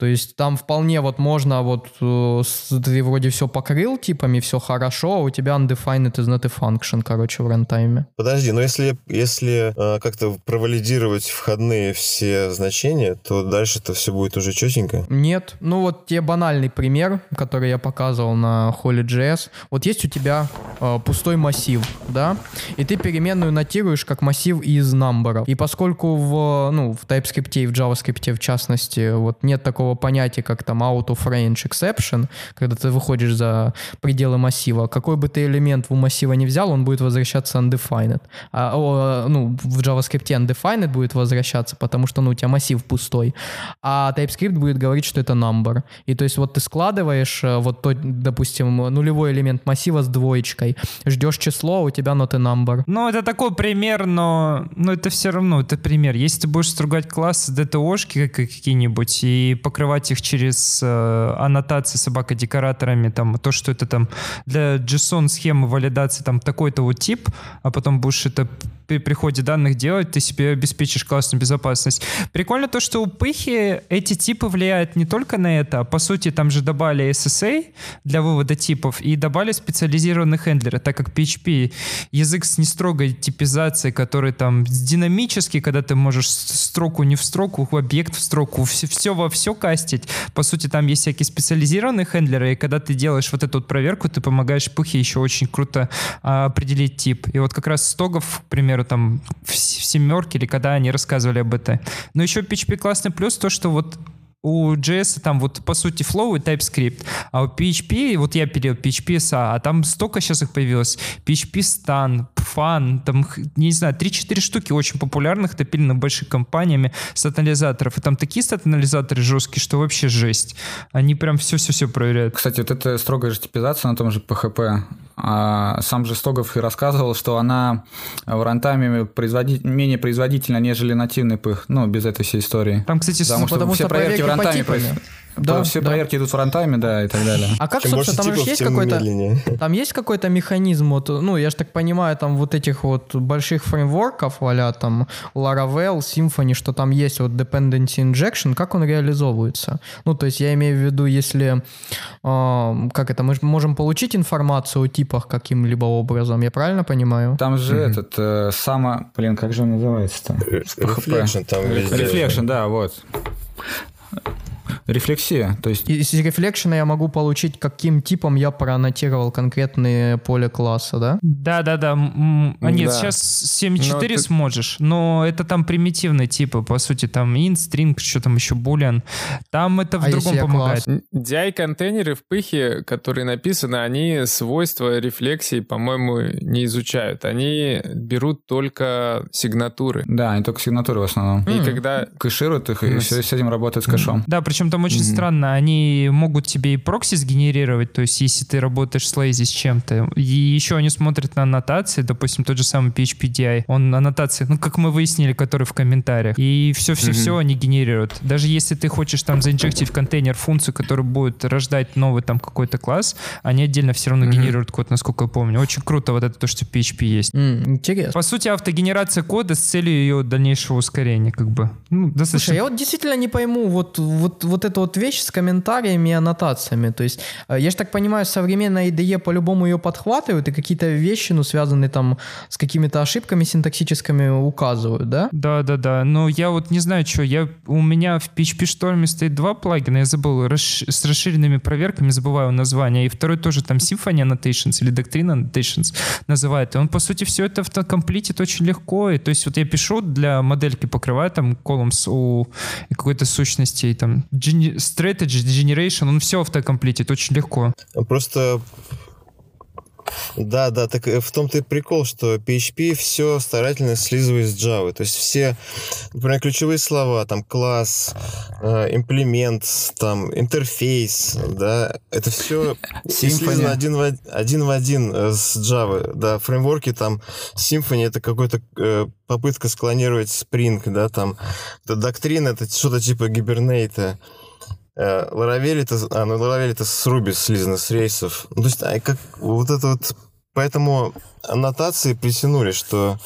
То есть там вполне вот можно вот э, ты вроде все покрыл типами, все хорошо, а у тебя undefined is not a function, короче, в рантайме.
Подожди, но если, если э, как-то провалидировать входные все значения, то дальше-то все будет уже четенько.
Нет, ну вот тебе банальный пример, который я показывал на Holy.js. Вот есть у тебя э, пустой массив, да, и ты переменную нотируешь как массив из намберов. И поскольку в, ну, в TypeScript и в JavaScript в частности вот нет такого такого понятия, как там out of range exception, когда ты выходишь за пределы массива. Какой бы ты элемент в массива не взял, он будет возвращаться undefined. А, о, ну, в JavaScript undefined будет возвращаться, потому что ну, у тебя массив пустой. А TypeScript будет говорить, что это number. И то есть вот ты складываешь э, вот тот, допустим, нулевой элемент массива с двоечкой, ждешь число, а у тебя not a number.
Ну, это такой пример, но, но это все равно, это пример. Если ты будешь стругать классы DTO-шки какие-нибудь и покрывать их через э, аннотации собака-декораторами, там, то, что это там для JSON-схемы валидации там такой-то вот тип, а потом будешь это при приходе данных делать, ты себе обеспечишь классную безопасность. Прикольно то, что у Пыхи эти типы влияют не только на это, а по сути там же добавили SSA для вывода типов и добавили специализированные хендлеры, так как PHP язык с нестрогой типизацией, который там динамический, когда ты можешь строку не в строку, объект в строку, все, все во все кастить. По сути, там есть всякие специализированные хендлеры, и когда ты делаешь вот эту вот проверку, ты помогаешь Пыхе еще очень круто а, определить тип. И вот как раз Стогов, к примеру, там в семерке или когда они рассказывали об этом. Но еще PHP классный плюс то, что вот у JS там вот по сути Flow и TypeScript, а у PHP, вот я пилил PHP SA, а там столько сейчас их появилось. PHP Stan, Fun, там, не знаю, 3-4 штуки очень популярных, топильных больших компаниями стат-анализаторов. И там такие стат-анализаторы жесткие, что вообще жесть. Они прям все-все-все проверяют.
Кстати, вот эта строгая же типизация на том же PHP, а сам же Стогов и рассказывал, что она в рантайме производи... менее производительна, нежели нативный пых, ну, без этой всей истории.
Там, кстати,
потому, что потому все что проверки в рантайме происходят.
Да, все да. проверки идут в рантайме, да, и так далее.
А как, Чем собственно, там же есть какой-то... Там есть какой-то механизм, вот, ну, я же так понимаю, там вот этих вот больших фреймворков, а там Laravel, Symfony, что там есть вот dependency injection, как он реализовывается? Ну, то есть я имею в виду, если... Э, как это? Мы можем получить информацию о типах каким-либо образом, я правильно понимаю?
Там же mm-hmm. этот, э, само... Блин, как же он называется-то?
Reflection там.
Reflection, да, вот. Yeah. Рефлексия, то есть...
Из рефлекшена я могу получить, каким типом я проаннотировал конкретные поле класса, да?
Да-да-да. А нет, да. сейчас 7.4 но ты... сможешь, но это там примитивные типы, по сути, там int, string, что там еще, boolean. Там это в а другом помогает.
DI-контейнеры в пыхе, которые написаны, они свойства рефлексии, по-моему, не изучают. Они берут только сигнатуры.
Да, они только сигнатуры в основном.
И mm. когда...
Кэшируют их, и все с этим работают с кэшом.
Да, причем там очень mm-hmm. странно, они могут тебе и прокси сгенерировать, то есть если ты работаешь с lazy с чем-то, и еще они смотрят на аннотации, допустим, тот же самый PHPDI, он аннотации, ну, как мы выяснили, который в комментариях, и все-все-все mm-hmm. они генерируют. Даже если ты хочешь там заинжектить в контейнер функцию, которая будет рождать новый там какой-то класс, они отдельно все равно mm-hmm. генерируют код, насколько я помню. Очень круто вот это то, что PHP есть.
Mm, интересно.
По сути, автогенерация кода с целью ее дальнейшего ускорения, как бы.
Ну, достаточно... Слушай, я вот действительно не пойму, вот, вот, вот эта вот вещь с комментариями и аннотациями. То есть, э, я же так понимаю, современная IDE по-любому ее подхватывают и какие-то вещи, ну, связанные там с какими-то ошибками синтаксическими указывают, да?
Да, да, да. Но я вот не знаю, что. Я, у меня в PHP Storm стоит два плагина, я забыл, расш, с расширенными проверками, забываю название. И второй тоже там Symfony Annotations или Doctrine Annotations называет. И он, по сути, все это автокомплитит очень легко. И, то есть, вот я пишу для модельки, покрываю там columns у какой-то сущности, и там strategy, generation, он все автокомплитит очень легко.
Просто да, да, так э, в том-то и прикол, что PHP все старательно слизывает с Java. То есть все, например, ключевые слова, там класс, э, имплемент, там интерфейс, да, это все слизано один в, один в один э, с Java. Да, фреймворки там Symfony это какой-то э, попытка склонировать Spring, да, там доктрина, это что-то типа гибернейта. Ларавель это, а, ну Ларавель это с Руби слизано, с рейсов. Ну, то есть, а, как вот это вот, поэтому аннотации притянули, что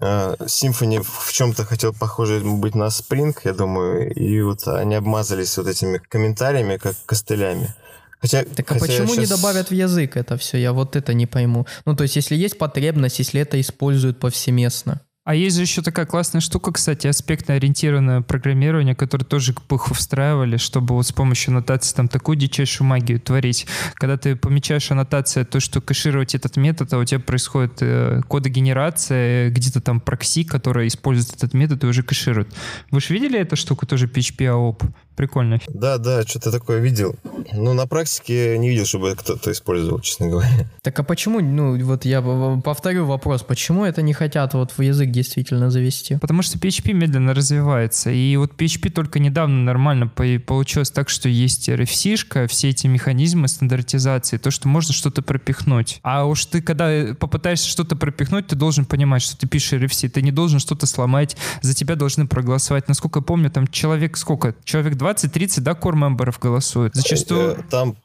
э, Symfony в чем-то хотел похоже быть на Spring, я думаю, и вот они обмазались вот этими комментариями, как костылями.
Хотя, так а хотя почему сейчас... не добавят в язык это все? Я вот это не пойму. Ну, то есть, если есть потребность, если это используют повсеместно.
А есть же еще такая классная штука, кстати, аспектно-ориентированное программирование, которое тоже к пыху встраивали, чтобы вот с помощью аннотации там такую дичайшую магию творить. Когда ты помечаешь аннотация, то, что кэшировать этот метод, а у тебя происходит э, кодогенерация, где-то там прокси, которая использует этот метод и уже кэширует. Вы же видели эту штуку тоже PHP AOP? Прикольно.
Да, да, что-то такое видел. Но на практике не видел, чтобы кто-то использовал, честно говоря.
Так а почему, ну вот я повторю вопрос, почему это не хотят вот в язык действительно завести?
Потому что PHP медленно развивается. И вот PHP только недавно нормально получилось так, что есть RFC-шка, все эти механизмы стандартизации, то, что можно что-то пропихнуть. А уж ты, когда попытаешься что-то пропихнуть, ты должен понимать, что ты пишешь RFC, ты не должен что-то сломать, за тебя должны проголосовать. Насколько я помню, там человек сколько? Человек 20-30, да, core-мемберов голосуют. Зачастую...
Там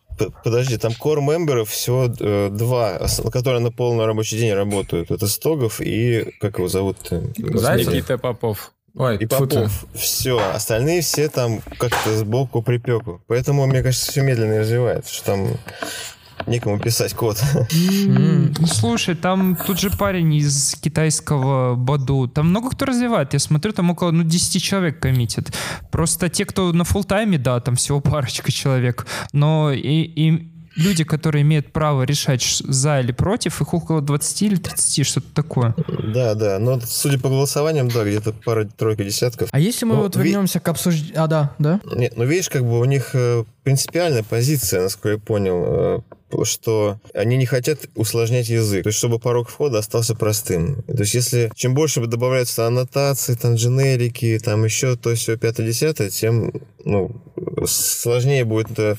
подожди, там core мемберов всего э, два, которые на полный рабочий день работают. Это Стогов и, как его зовут?
Знаете, Никита Попов.
Ой, и Попов. Все. Остальные все там как-то сбоку припеку. Поэтому, мне кажется, все медленно развивается. Что там некому писать код.
Ну, слушай, там тут же парень из китайского Баду. Там много кто развивает. Я смотрю, там около ну, 10 человек коммитит. Просто те, кто на фул тайме да, там всего парочка человек. Но и, и люди, которые имеют право решать за или против, их около 20 или 30, что-то такое.
Да, да. Но судя по голосованиям, да, где-то пара-тройка десятков.
А если мы
но
вот вернемся ви... к обсуждению... А, да, да?
Нет, ну видишь, как бы у них э, принципиальная позиция, насколько я понял, э, что они не хотят усложнять язык, то есть чтобы порог входа остался простым. То есть если чем больше добавляются аннотации, там дженерики, там еще то все пятое-десятое, тем ну, сложнее будет э,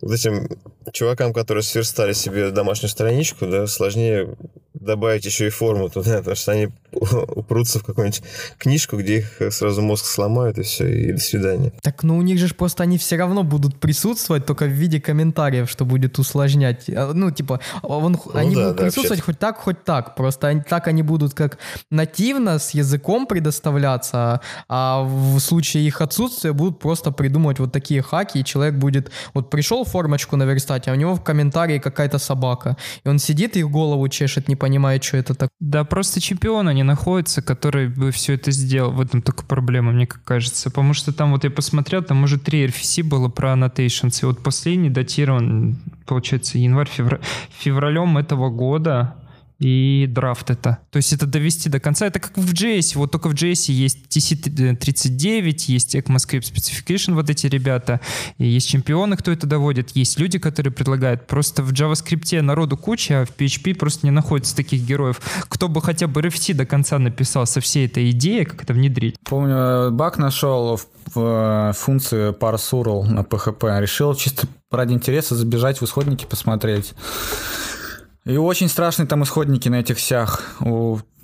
вот этим чувакам, которые сверстали себе домашнюю страничку, да, сложнее добавить еще и форму туда, потому что они упрутся в какую-нибудь книжку, где их сразу мозг сломают, и все, и до свидания.
Так, ну у них же просто они все равно будут присутствовать, только в виде комментариев, что будет усложнять. А, ну, типа, он, ну, они да, будут да, присутствовать хоть так, хоть так. Просто они, так они будут как нативно с языком предоставляться, а в случае их отсутствия будут просто придумывать вот такие хаки, и человек будет, вот пришел формочку наверстать, а у него в комментарии какая-то собака, и он сидит и голову чешет, не понимает, что это так.
Да, просто чемпиона не находится, который бы все это сделал. В этом только проблема, мне как кажется. Потому что там вот я посмотрел, там уже три RFC было про annotations. И вот последний датирован, получается, январь-февраль, февралем этого года и драфт это. То есть это довести до конца. Это как в JS. Вот только в JS есть TC39, есть ECMAScript Specification, вот эти ребята. И есть чемпионы, кто это доводит. Есть люди, которые предлагают. Просто в JavaScript народу куча, а в PHP просто не находится таких героев. Кто бы хотя бы RFC до конца написал со всей этой идеей, как это внедрить.
Помню, баг нашел в, в функции parse на PHP. Решил чисто ради интереса забежать в исходники посмотреть. И очень страшные там исходники на этих сях.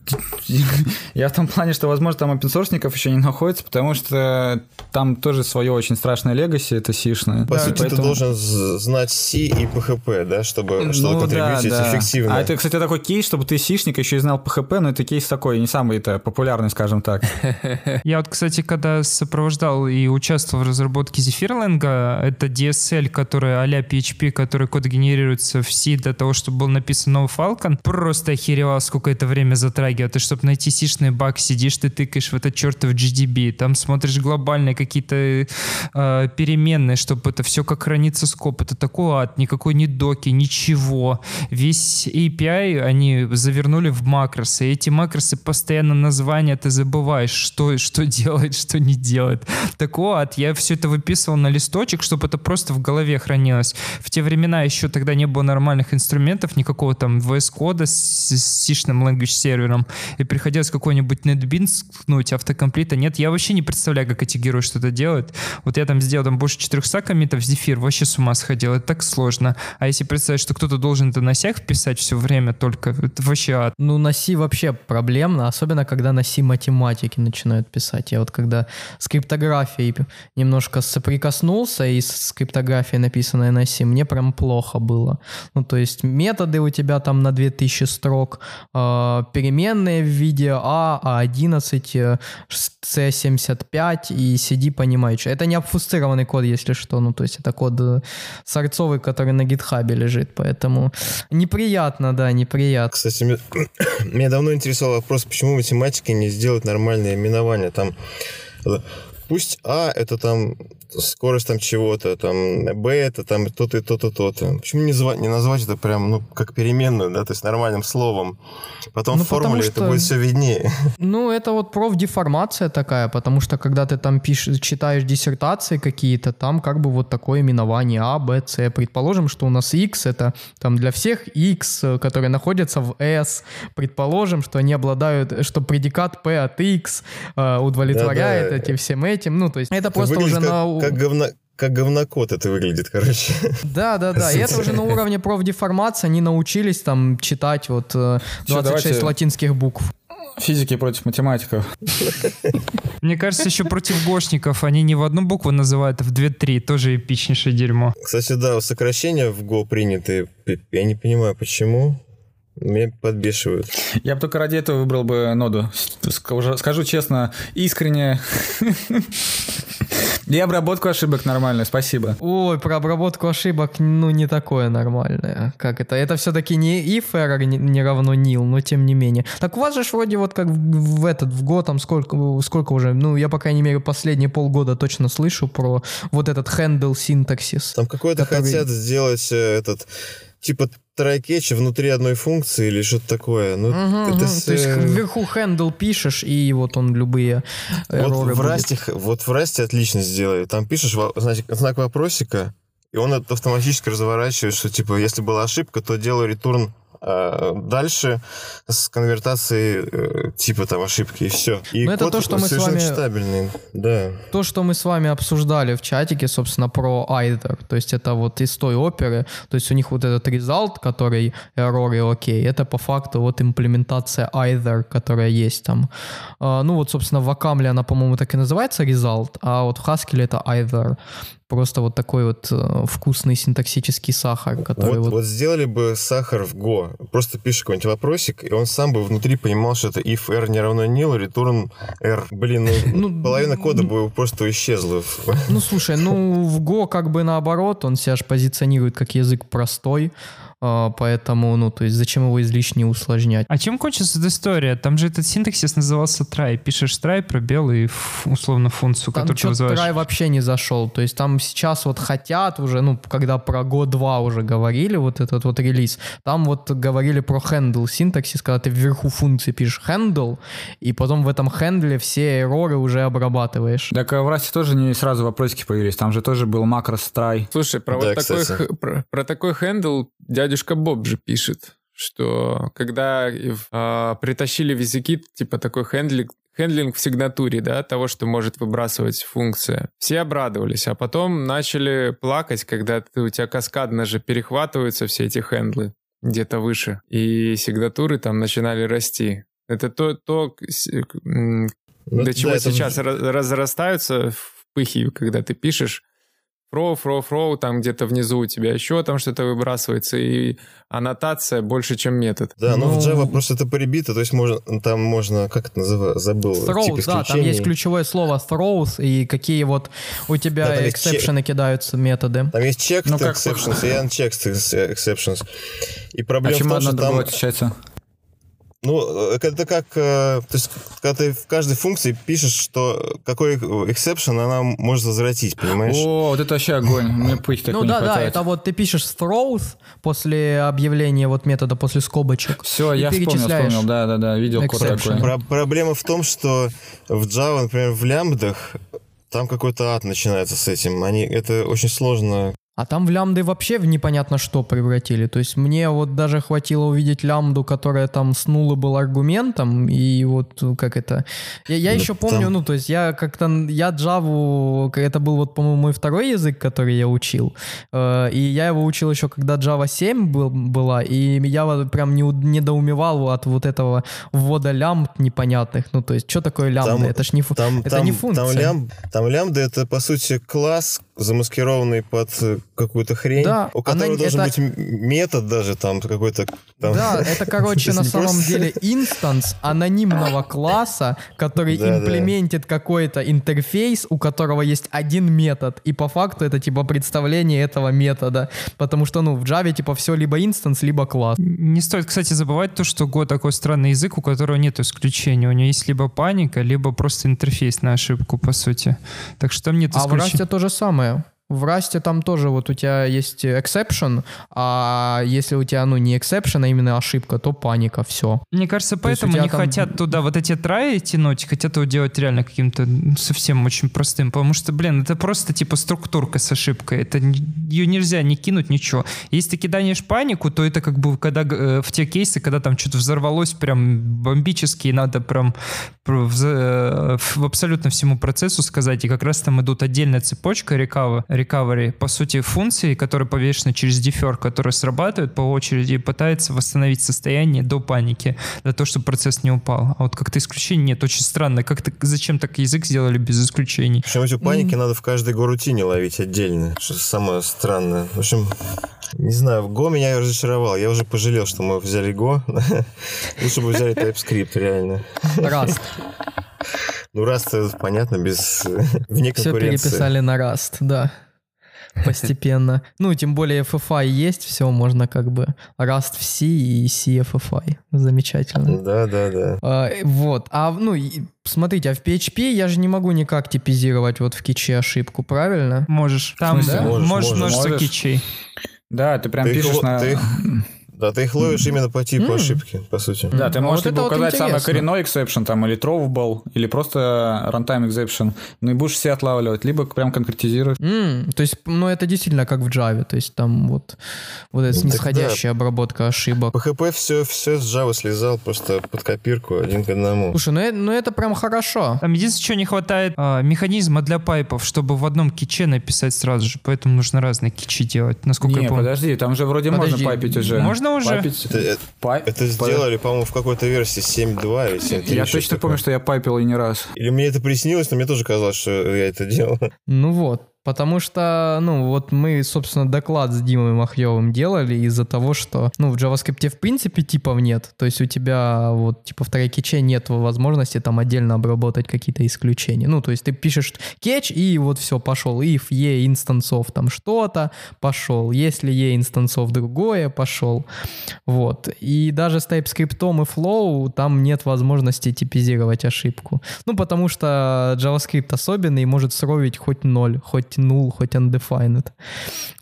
Я в том плане, что, возможно, там опенсорсников еще не находится, потому что там тоже свое очень страшное легаси, это сишное.
По да, сути, поэтому... ты должен знать C и PHP, да, чтобы, ну, контрибьютить да, да. эффективно.
А это, кстати, такой кейс, чтобы ты сишник еще и знал PHP, но это кейс такой, не самый это популярный, скажем так.
Я вот, кстати, когда сопровождал и участвовал в разработке Zephyr это DSL, который а-ля PHP, который код генерируется в C для того, чтобы был написан новый Falcon, просто охеревал, сколько это время затрагивает. Ты, чтобы найти сишный баг, сидишь, ты тыкаешь в этот чертов GDB, там смотришь глобальные какие-то э, переменные, чтобы это все как хранится скоп. Это такой ад, никакой не доки, ничего. Весь API они завернули в макросы. И эти макросы постоянно названия ты забываешь, что, что делает, что не делает. Такой ад. Я все это выписывал на листочек, чтобы это просто в голове хранилось. В те времена еще тогда не было нормальных инструментов, никакого там VS кода с, с C-шным language сервером. И приходилось какой-нибудь NetBeans скнуть, автокомплита нет. Я вообще не представляю, как эти герои что-то делают. Вот я там сделал там больше 400 коммитов Zephyr, вообще с ума сходил. Это так сложно. А если представить, что кто-то должен это на сях вписать все время только, это вообще ад.
Ну, на C вообще проблемно, особенно когда на C математики начинают писать. Я вот когда с криптографией немножко соприкоснулся, и с криптографией, написанной на C, мне прям плохо было. Ну, то есть методы у тебя там на 2000 строк, э, перемен переменные в виде А, А11, C75 и CD понимает, что это не обфусцированный код, если что, ну, то есть это код э, сорцовый, который на гитхабе лежит, поэтому неприятно, да, неприятно.
Кстати, мне, меня давно интересовал вопрос, почему математики не сделать нормальное именование, там пусть А это там скорость там чего-то, там Б это там то-то и то-то, то-то. Почему не, звать, не назвать это прям, ну, как переменную, да, то есть нормальным словом? Потом ну, в формуле что, это будет все виднее.
Ну, это вот профдеформация такая, потому что когда ты там пишешь, читаешь диссертации какие-то, там как бы вот такое именование А, Б, С. Предположим, что у нас X это там для всех X, которые находятся в S. Предположим, что они обладают, что предикат P от X э, удовлетворяет да, да. этим всем этим. Ну, то есть это, это просто уже
как,
на
как говно, как говнокод это выглядит, короче.
Да, да, да. И это уже на уровне профдеформации. Они научились там читать вот 26 э, Все, латинских букв.
Физики против математиков.
Мне кажется, еще против гошников они не в одну букву называют, а в две-три. Тоже эпичнейшее дерьмо.
Кстати, да, сокращения в Go приняты. Я не понимаю, почему. Меня подбешивают.
Я бы только ради этого выбрал бы ноду. Скажу честно, искренне. И обработку ошибок нормальная, спасибо.
Ой, про обработку ошибок, ну, не такое нормальное. Как это? Это все-таки не if error не, не равно nil, но тем не менее. Так у вас же вроде вот как в, в этот, в год там сколько, сколько уже, ну, я, по крайней мере, последние полгода точно слышу про вот этот handle синтаксис.
Там какой-то который... хотят сделать э, этот типа try-catch внутри одной функции или что-то такое. Ну,
угу, это угу. С... То есть вверху handle пишешь, и вот он любые
вот в Rust е, вот в Rust е отлично сделали. Там пишешь значит, знак вопросика, и он это автоматически разворачивает, что типа, если была ошибка, то делаю return а, дальше с конвертацией э, типа там ошибки и все. И
Но ну, это то, что мы с вами...
читабельный, да.
То, что мы с вами обсуждали в чатике, собственно, про either. То есть это вот из той оперы. То есть у них вот этот result, который error и окей, это по факту вот имплементация either, которая есть там. А, ну вот, собственно, в Акамле она, по-моему, так и называется result, а вот в Haskell это either просто вот такой вот э, вкусный синтаксический сахар, который
вот,
вот...
Вот сделали бы сахар в Go, просто пишешь какой-нибудь вопросик, и он сам бы внутри понимал, что это if r не равно nil, return r. Блин, ну, ну половина кода бы просто исчезла.
Ну, слушай, ну в Go как бы наоборот, он себя же позиционирует как язык простой, поэтому, ну, то есть зачем его излишне усложнять?
А чем кончится эта история? Там же этот синтаксис назывался try. Пишешь try, пробел и условно функцию, там которую ты вызываешь.
try вообще не зашел. То есть там сейчас вот хотят уже, ну, когда про год 2 уже говорили, вот этот вот релиз, там вот говорили про handle синтаксис, когда ты вверху функции пишешь handle, и потом в этом handle е все error ы уже обрабатываешь.
Так а в Rust е тоже не сразу вопросики появились, там же тоже был макрос try.
Слушай, про да, вот такой, про, про такой handle дядя дядюшка Боб же пишет, что когда э, притащили в языки, типа такой handling, handling в сигнатуре, да, того, что может выбрасывать функция. Все обрадовались, а потом начали плакать, когда ты, у тебя каскадно же перехватываются все эти handle ы где-то выше, и сигнатуры там начинали расти. Это то, то ну, до чего да, сейчас это... разрастаются в пыхи, когда ты пишешь фроу, фроу, фроу, там где-то внизу у тебя еще там что-то выбрасывается, и аннотация больше, чем метод.
Да, но ну, в Java просто это прибито, то есть можно, там можно, как это называется, забыл.
Throws, типа да, там есть ключевое слово throws, и какие вот у тебя да, эксепшены кидаются методы.
Там есть checked ну, как... exceptions и unchecked exceptions. И проблема
а чем
в том,
что
там...
отличается?
Ну, э, это как, э, то есть, когда ты в каждой функции пишешь, что какой exception она может возвратить, понимаешь?
О, вот это вообще огонь, мне пусть
Ну да, да, это вот ты пишешь throws после объявления вот метода, после скобочек.
Все, я вспомнил, вспомнил, да, да, да, видел код такой.
Про проблема в том, что в Java, например, в лямбдах там какой-то ад начинается с этим. Они, это очень сложно
а там в лямбды вообще в непонятно что превратили. То есть мне вот даже хватило увидеть лямбду, которая там с нулы был аргументом, и вот как это... Я, я еще помню, там... ну то есть я как-то... Я Java... Это был вот, по-моему, мой второй язык, который я учил. Э, и я его учил еще, когда Java 7 был, была, и я вот прям не, недоумевал от вот этого ввода лямбд непонятных. Ну то есть что такое лямбда? Там, это ж не,
там,
это
там,
не функция.
Там, лямб, там лямбда это, по сути, класс, замаскированный под какую-то хрень,
Да,
у которой
она-
должен
это-
быть метод даже там какой-то. там-
Да, это, короче, на самом
просто-
деле инстанс анонимного класса, который
Да, да.
implement ит какой-то интерфейс, у которого есть один метод, и по факту это типа представление этого метода, потому что, ну, в Java типа все либо instance, либо класс.
Не стоит, кстати, забывать то, что Go такой странный язык, у которого нет исключения. У него есть либо паника, либо просто интерфейс на ошибку, по сути. Так что там нет
А в
исключения.
Расте то же самое. В Расте там тоже вот у тебя есть exception, а если у тебя, ну, не exception, а именно ошибка, то паника, все.
Мне кажется, поэтому не
там-
хотят туда вот эти траи тянуть, хотят его делать реально каким-то м, совсем очень простым, потому что, блин, это просто типа структурка с ошибкой, это ее нельзя не кинуть, ничего. Если ты кидаешь панику, то это как бы когда э, в те кейсы, когда там что-то взорвалось прям бомбически, и надо прям в, за- в абсолютно всему процессу сказать, и как раз там идут отдельная цепочка recover, recovery, по сути, функции, которые повешены через дефер, которые срабатывают по очереди и пытаются восстановить состояние до паники, для того, чтобы процесс не упал. А вот как-то исключений нет, очень странно. Как то зачем так язык сделали без исключений?
Причем эти паники надо в каждой горутине ловить отдельно, что самое странное. В общем, не знаю, Го меня разочаровал. Я уже пожалел, что мы взяли Го. Лучше бы взяли TypeScript, реально.
Rust.
Ну, раз понятно, без вне
Все
конкуренции.
переписали на Rust, да. Постепенно. Ну, тем более FFI есть, все, можно как бы Rust в C и C FFI. Замечательно.
Да, да, да.
А, вот. А, ну, смотрите, а в PHP я же не могу никак типизировать вот в киче ошибку, правильно?
Можешь. Там
смысле?
можешь,
Можешь,
множество
можешь.
кичей.
Да, ты прям
Ты их
пишешь
ло-
на...
ты их- Да, ты их ловишь именно по типу
М.
ошибки, по сути.
Да, ты
Ну,
можешь
вот
либо
это вот
указать самый коренной exception, там, или throwable, или просто runtime exception, ну и будешь все отлавливать, либо прям конкретизировать.
М, то есть, ну, это действительно как в Java, то есть там вот, вот эта
Ну,
снисходящая обработка ошибок.
PHP все, все с Java слезал просто под копирку один к одному.
Слушай, ну, э- ну это прям хорошо.
Там единственное, что не хватает а, механизма для пайпов, чтобы в одном киче написать сразу же, поэтому нужно разные кичи делать, насколько
Не,
я помню.
подожди, там же вроде
Подожди,
можно пайпить уже.
можно уже?
Пайпить.
Это, э,
Пай-
это сделали, по-моему, в какой-то версии 7.2 или 7.3.
Я точно
такое.
помню, что я пайпил и не раз.
Или мне это приснилось, но мне тоже казалось, что я это делал.
Ну вот, потому что, ну вот мы, собственно, доклад с Димой Махьевым делали из-за того, что, ну, в JavaScript в принципе типов нет. То есть у тебя вот типа в трекиче нет возможности там отдельно обработать какие-то исключения. Ну, то есть ты пишешь кетч и вот все, пошел. If e инстансов там что-то, пошел. Если e инстансов другое, пошел. Вот. И даже с TypeScript и Flow там нет возможности типизировать ошибку. Ну, потому что JavaScript особенный и может сровить хоть ноль, хоть null, хоть undefined.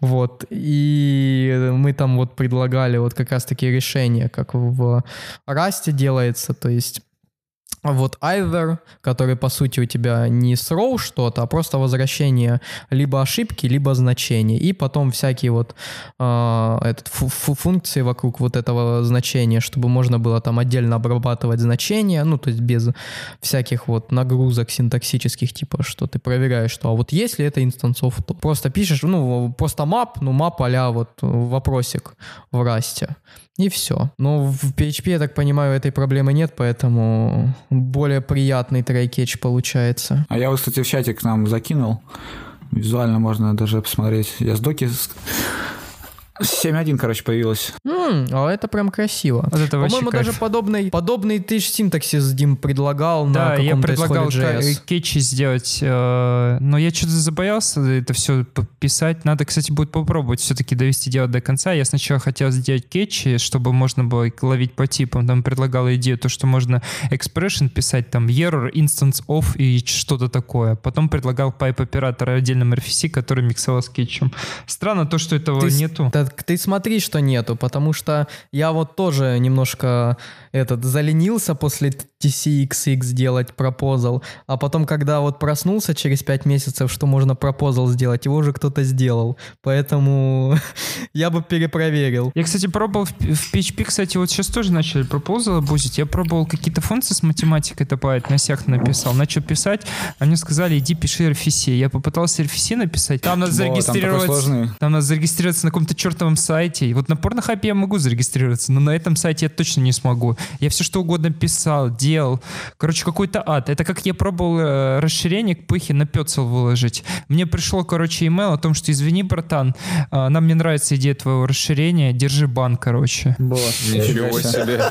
Вот. И мы там вот предлагали вот как раз-таки решение, как в Rust делается, то есть вот either, который по сути у тебя не throw что-то, а просто возвращение либо ошибки, либо значения. И потом всякие вот э, этот, фу- фу- функции вокруг вот этого значения, чтобы можно было там отдельно обрабатывать значения, ну то есть без всяких вот нагрузок синтаксических, типа что ты проверяешь, что а вот если это инстансов, то просто пишешь, ну просто map, ну map а вот вопросик в расте. И все. Но в PHP, я так понимаю, этой проблемы нет, поэтому более приятный трей-кетч получается.
А я вот, кстати, в чатик к нам закинул. Визуально можно даже посмотреть. Я с доки... с- 7.1, короче, появилась.
М, а это прям красиво.
Вот это вообще
По-моему,
кайф.
даже подобный, подобный ты ж синтаксис, Дим, предлагал на
Да, я
каком-то
предлагал
исходе JS.
кетчи сделать, э, но я что-то забоялся это все писать. Надо, кстати, будет попробовать все-таки довести дело до конца. Я сначала хотел сделать кетчи, чтобы можно было ловить по типам. Там предлагал идею, то, что можно expression писать, там error, instance of и что-то такое. Потом предлагал pipe оператора отдельном RFC, который миксовал с кетчем. Странно то, что этого
Ты с-
нету.
Так ты смотри, что нету, потому что я вот тоже немножко этот заленился после TCXX делать пропозал, а потом, когда вот проснулся через 5 месяцев, что можно пропозал сделать, его уже кто-то сделал, поэтому я бы перепроверил.
Я, кстати, пробовал в, PHP, кстати, вот сейчас тоже начали пропозалы бузить. Я пробовал какие-то функции с математикой топать, на сях написал. Начал писать, а мне сказали, иди пиши RFC. Я попытался RFC написать. Там надо
там
зарегистрироваться. Там надо зарегистрироваться на каком-то чертовом сайте. И вот на порнохабе я могу зарегистрироваться, но на этом сайте я точно не смогу. Я все что угодно писал, делал, делал. Короче, какой-то ад. Это как я пробовал э, расширение к пыхе на пецел выложить. Мне пришло, короче, имейл о том, что извини, братан, э, нам не нравится идея твоего расширения, держи бан, короче.
Ничего себе.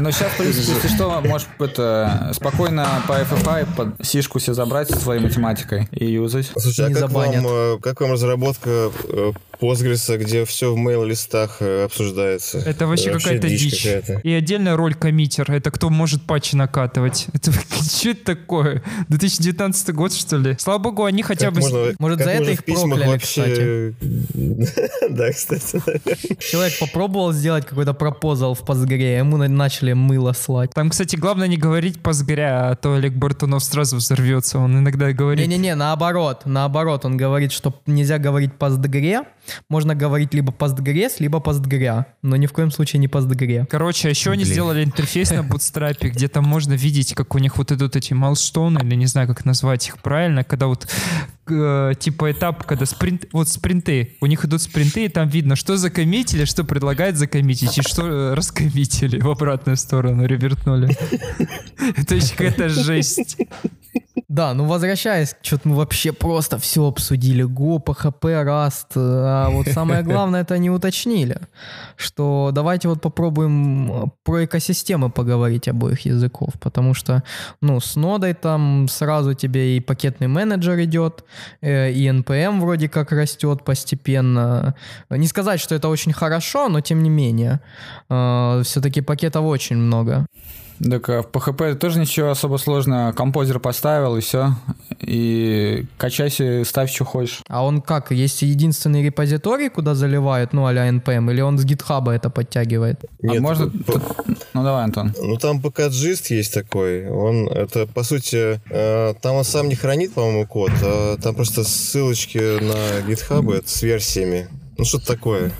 Но сейчас, в принципе, если что, можешь это, спокойно по FFI под сишку себе забрать со своей математикой и юзать.
Слушай,
Не
а как
забанят.
вам, э, как вам разработка э, Postgres, где все в мейл-листах э, обсуждается?
Это вообще какая-то дичь.
какая-то.
И отдельная роль коммитер. Это кто может патчи накатывать. Это что это такое? 2019 год, что ли? Слава богу, они хотя
Как
бы...
можно-
Может, за это их прокляли,
вообще... Да, кстати.
Человек попробовал сделать какой-то пропозал в Postgre, ему на- начали мыло слать.
Там, кстати, главное не говорить позгря, а то Олег Бартунов сразу взорвется. Он иногда говорит...
Не-не-не, наоборот, наоборот, он говорит, что нельзя говорить постгре, можно говорить либо постгрес, либо постгря, но ни в коем случае не постгре.
Короче, еще они сделали интерфейс на бутстрапе, где там можно видеть, как у них вот идут эти майлстоуны, или не знаю, как назвать их правильно, когда вот э, типа этап, когда спринт, вот спринты, у них идут спринты, и там видно, что закоммитили, что предлагает закоммитить, и что э, раскоммитили в обратную сторону, ревертнули. Это еще какая-то жесть.
Да, ну возвращаясь, что-то мы вообще просто все обсудили. Go, PHP, Rust. А вот самое главное это не уточнили. Что давайте вот попробуем э, про экосистемы поговорить обоих языков. Потому что, ну, с нодой там сразу тебе и пакетный менеджер идет, э, и NPM вроде как растет постепенно. Не сказать, что это очень хорошо, но тем не менее. Все-таки пакетов очень много.
Так а в PHP тоже ничего особо сложного. Композер поставил и все. И качайся, ставь, что хочешь.
А он как? Есть единственный репозиторий, куда заливают, ну, а-ля NPM, или он с гитхаба это подтягивает?
а
Нет,
можно...
п-
Ну давай, Антон.
Ну, там ПК-джист есть такой. Он, это, по сути, э, там он сам не хранит, по-моему, код, а там просто ссылочки на гитхабы с версиями. Ну, что-то такое.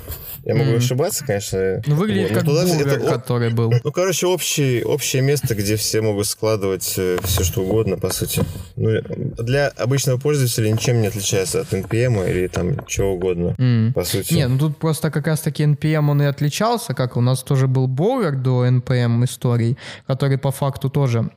Я могу
Мгм.
ошибаться, конечно.
Ну, выглядит
Вот,
как
туда-
бургер,
это
который был.
Ну, короче, общий, общее место, где все могут складывать все, что угодно, по сути. Ну, для обычного пользователя ничем не отличается от NPM или там чего угодно,
М.
по сути.
Не, ну тут просто как раз-таки NPM он и отличался, как у нас тоже был Bower до NPM историй, который по факту тоже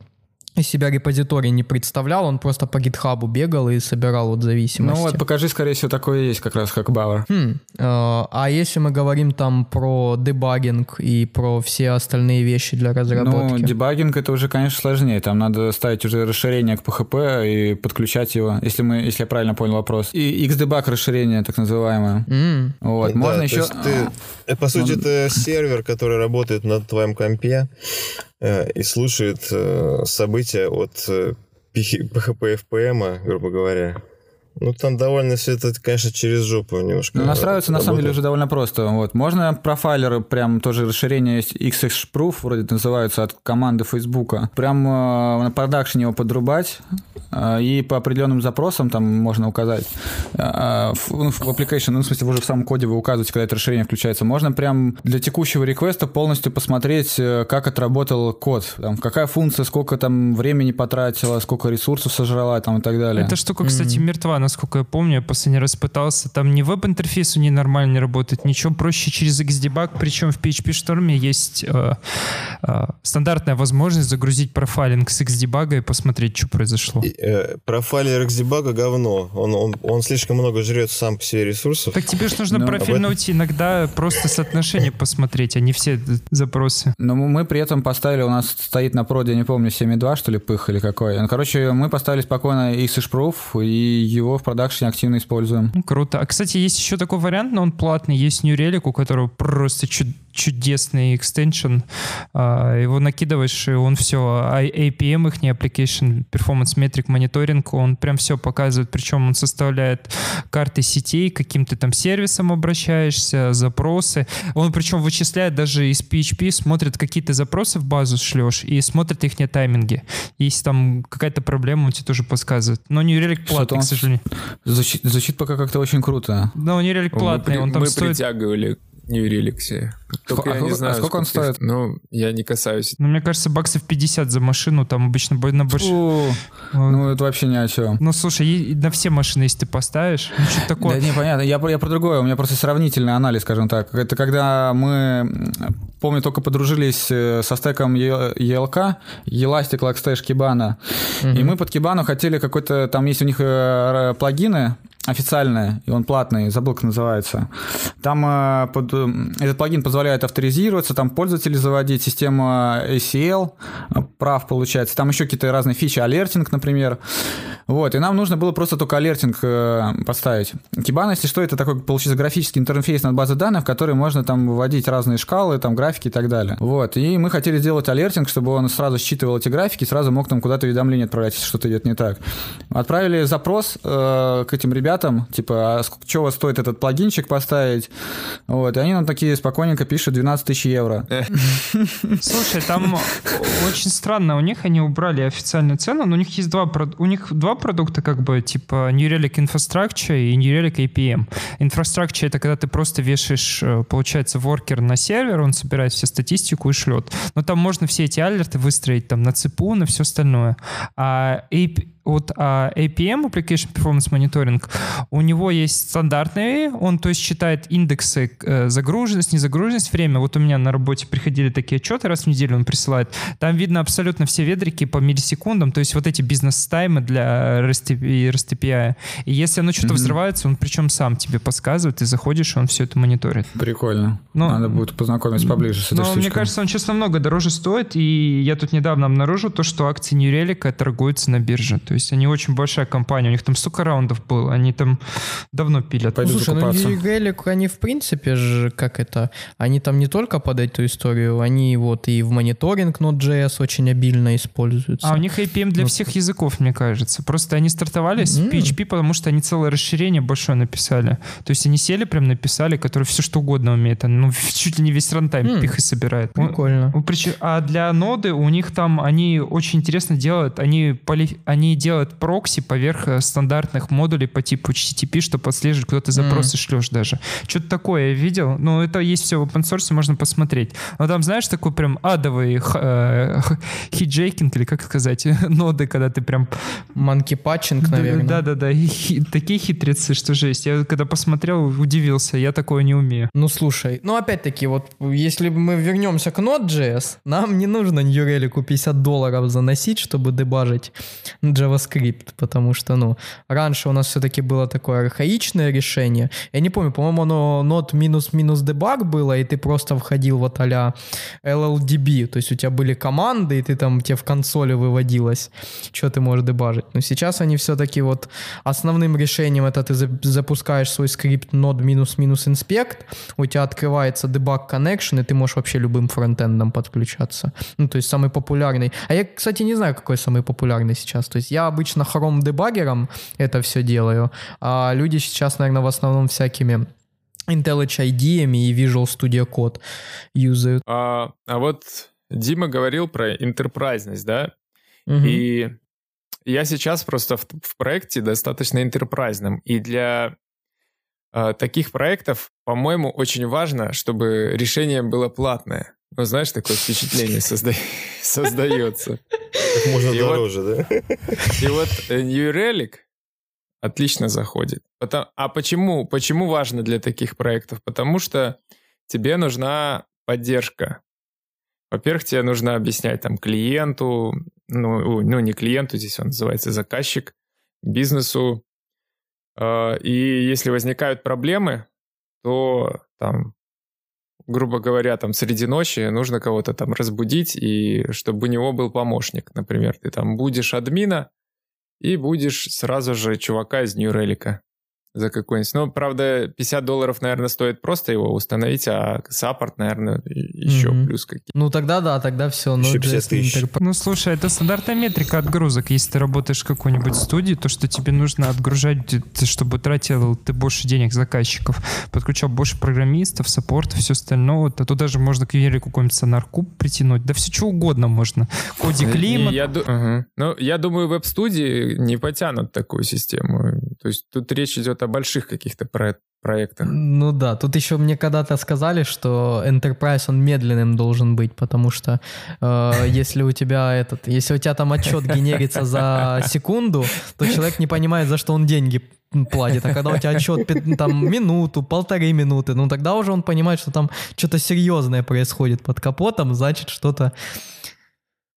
из себя репозиторий не представлял, он просто по гитхабу бегал и собирал вот
Ну
зависимости.
вот, покажи, скорее всего, такое есть как раз, как Бауэр.
Хм, э, а если мы говорим там про дебагинг и про все остальные вещи для
Ну,
разработки?
дебагинг это уже, конечно, сложнее. Там надо ставить уже расширение к PHP и подключать его, если мы, если я правильно понял вопрос. И Xdebug расширение, так называемое.
М,
Вот,
Да,
можно
то
еще...
ты- э, по сути,
он-
это сервер, который работает на твоем компе и слушает э, события от э, FPM, грубо говоря. Ну, там довольно все это, конечно, через жопу немножко.
Ну, настраиваться на самом деле
работает.
уже довольно просто. Вот. Можно профайлеры, прям тоже расширение есть, XXProof, вроде называются, от команды Фейсбука. Прям э, на продакшене его подрубать, э, и по определенным запросам там можно указать. Э, в, ну, в application, ну, в смысле, вы уже в самом коде вы указываете, когда это расширение включается. Можно прям для текущего реквеста полностью посмотреть, э, как отработал код. Там, какая функция, сколько там времени потратила, сколько ресурсов сожрала там, и так далее.
Эта штука, кстати, мертва, насколько я помню. Я последний раз пытался. Там ни веб-интерфейс у нее нормально не работает, ничего проще через Xdebug. Причем в PHP Storm есть э, э, стандартная возможность загрузить профайлинг с Xdebug и посмотреть, что произошло.
И, э, Профайлер Xdebug говно. Он, он, он слишком много жрет сам по себе ресурсов.
Так тебе же нужно
Ну,
профильнуть иногда просто соотношение посмотреть, а не все запросы.
Но мы при этом поставили, у нас стоит на проде, не помню, 7.2, что ли, пых или какой. Ну, короче, мы поставили спокойно XSHProof, и его в продакшене активно используем.
Круто. А, кстати, есть еще такой вариант, но он платный. Есть New Relic, у которого просто чуд- чудесный экстеншн. А, его накидываешь, и он все, APM их, не Application Performance Metric Monitoring, он прям все показывает, причем он составляет карты сетей, к каким ты там сервисом обращаешься, запросы. Он причем вычисляет даже из PHP, смотрит, какие ты запросы в базу шлешь, и смотрит их тайминги. Если там какая-то проблема, он тебе тоже подсказывает. Но Relic
Что-то
платный, к сожалению.
Звучит, звучит пока как-то очень круто.
Да, Relic
Мы
платный,
при-
он там
мы
стоит...
притягивали New Relic. Только
А
я не
сколько-
знаю,
а сколько он стоит?
Ну, я не касаюсь.
Ну, мне кажется, баксов 50 за машину, там обычно на больше...
Фу, ну это вообще ни о чем.
Ну, слушай, и- на все машины, если ты поставишь, ну, что такое...
Да непонятно, я, про- я про другое, у меня просто сравнительный анализ, скажем так. Это когда мы, помню, только подружились э, со стеком ELK, Elastic Logstash Kibana, и мы под Kibana хотели какой-то, там есть у них э, плагины, официальные, и он платный, забыл, как называется. Там э, под, э, этот плагин позволяет авторизироваться, там пользователей заводить, система ACL, э, прав получается. Там еще какие-то разные фичи, алертинг, например. Вот, и нам нужно было просто только алертинг э, поставить. Kibana, если что, это такой, получается, графический интерфейс над базой данных, в который можно там вводить разные шкалы, там графики и так далее. Вот, и мы хотели сделать алертинг, чтобы он сразу считывал эти графики, сразу мог там куда-то уведомление отправлять, если что-то идет не так. Отправили запрос э, к этим ребятам, типа, а сколько, что у вас стоит этот плагинчик поставить? Вот, и они нам такие спокойненько пишут 12 тысяч евро.
Слушай, там очень странно, у них они убрали официальную цену, но у них есть два, у них два продукта, как бы, типа New Relic Infrastructure и New Relic APM. Infrastructure — это когда ты просто вешаешь, э, получается, воркер на сервер, он собирает всю статистику и шлет. Но там можно все эти алерты выстроить там на ЦПУ, на все остальное. А AP вот а APM, Application Performance Monitoring, у него есть стандартный, он то есть считает индексы э, загруженность, незагруженность, время. Вот у меня на работе приходили такие отчеты, раз в неделю он присылает. Там видно абсолютно все ведрики по миллисекундам, то есть вот эти бизнес-таймы для REST и REST API. И если оно что-то взрывается, он причем сам тебе подсказывает, ты заходишь, он все это мониторит.
Прикольно.
Ну,
Надо будет познакомиться поближе с этой
Но
штучкой.
мне кажется, он сейчас намного дороже стоит, и я тут недавно обнаружил то, что акции New Relic торгуются на бирже. То есть они очень большая компания, у них там столько раундов было, они там давно пилят.
Пойду
Слушай, ну
закупаться.
Relic, они в принципе же, как это, они там не только под эту историю, они вот и в мониторинг Node.js очень обильно используются.
А у них APM для
Ну,
всех языков, мне кажется. Просто они стартовали с
М.
PHP, потому что они целое расширение большое написали. То есть они сели прям написали, который все что угодно умеет. Ну, чуть ли не весь рантайм пих и собирает.
Прикольно.
Ну, причем- А для ноды у них там они очень интересно делают, они, поли- они делают прокси поверх э, стандартных модулей по типу HTTP, чтобы отслеживать, куда ты запросы шлешь даже. Что-то такое я видел. Ну, это есть все в open source, можно посмотреть. Но там, знаешь, такой прям адовый э, хиджейкинг, или как сказать, ноды, когда ты прям...
Манки патчинг, наверное.
Да-да-да, хи- такие хитрецы, что жесть. Я когда посмотрел, удивился, я такое не умею.
Ну слушай, ну опять-таки, вот если мы вернемся к Node.js, нам не нужно Relic 50 долларов заносить, чтобы дебажить JavaScript, потому что, ну, раньше у нас все-таки было такое архаичное решение. Я не помню, по-моему, оно Node минус-минус дебаг было, и ты просто входил вот а LLDB, то есть у тебя были команды, и ты там, тебе в консоли выводилось, что ты можешь дебажить. Но сейчас они все-таки вот основным решением это ты за- запускаешь свой скрипт node минус-минус inspect, у тебя открывается debug connection, и ты можешь вообще любым фронтендом подключаться. Ну, то есть самый популярный. А я, кстати, не знаю, какой самый популярный сейчас. То есть я обычно Chrome дебаггером это все делаю, а люди сейчас, наверное, в основном всякими IntelliJ IDE и Visual Studio Code юзают.
А, а вот Дима говорил про интерпрайзность, да?
Мгм.
И я сейчас просто в, в проекте достаточно интерпрайзном. И для э, таких проектов, по-моему, очень важно, чтобы решение было платное. Ну, знаешь, такое впечатление созда- создается.
Как можно
И вот-
дороже, да?
И вот э, New Relic отлично заходит. Потом- а почему? Почему важно для таких проектов? Потому что тебе нужна поддержка. Во-первых, тебе нужно объяснять там клиенту, ну, ну не клиенту, здесь он называется заказчик, бизнесу. Э, И если возникают проблемы, то там, грубо говоря, там среди ночи нужно кого-то там разбудить, и чтобы у него был помощник. Например, ты там будешь админа, и будешь сразу же чувака из Relic за какой-нибудь. Ну, правда, 50 долларов, наверное, стоит просто его установить, а саппорт, наверное, еще
Мгм.
плюс какие
Ну тогда да, тогда все.
Еще 50 тысяч.
Ну, слушай, это стандартная метрика отгрузок. Если ты работаешь в какой-нибудь студии, то что тебе нужно отгружать, чтобы тратил ты больше денег заказчиков, подключал больше программистов, саппорта, все остальное. А туда же можно к Юре какой-нибудь сонаркуб притянуть. Да все что угодно можно. Коди климат.
я, ду- Мгм. Ну, я думаю, веб-студии не потянут такую систему. То есть тут речь идет о больших каких-то про- проектах.
Ну да, тут еще мне когда-то сказали, что Enterprise, он медленным должен быть, потому что э, если у тебя этот, если у тебя там отчет генерится за секунду, то человек не понимает, за что он деньги платит. А когда у тебя отчет там минуту, полторы минуты, ну тогда уже он понимает, что там что-то серьезное происходит под капотом, значит что-то...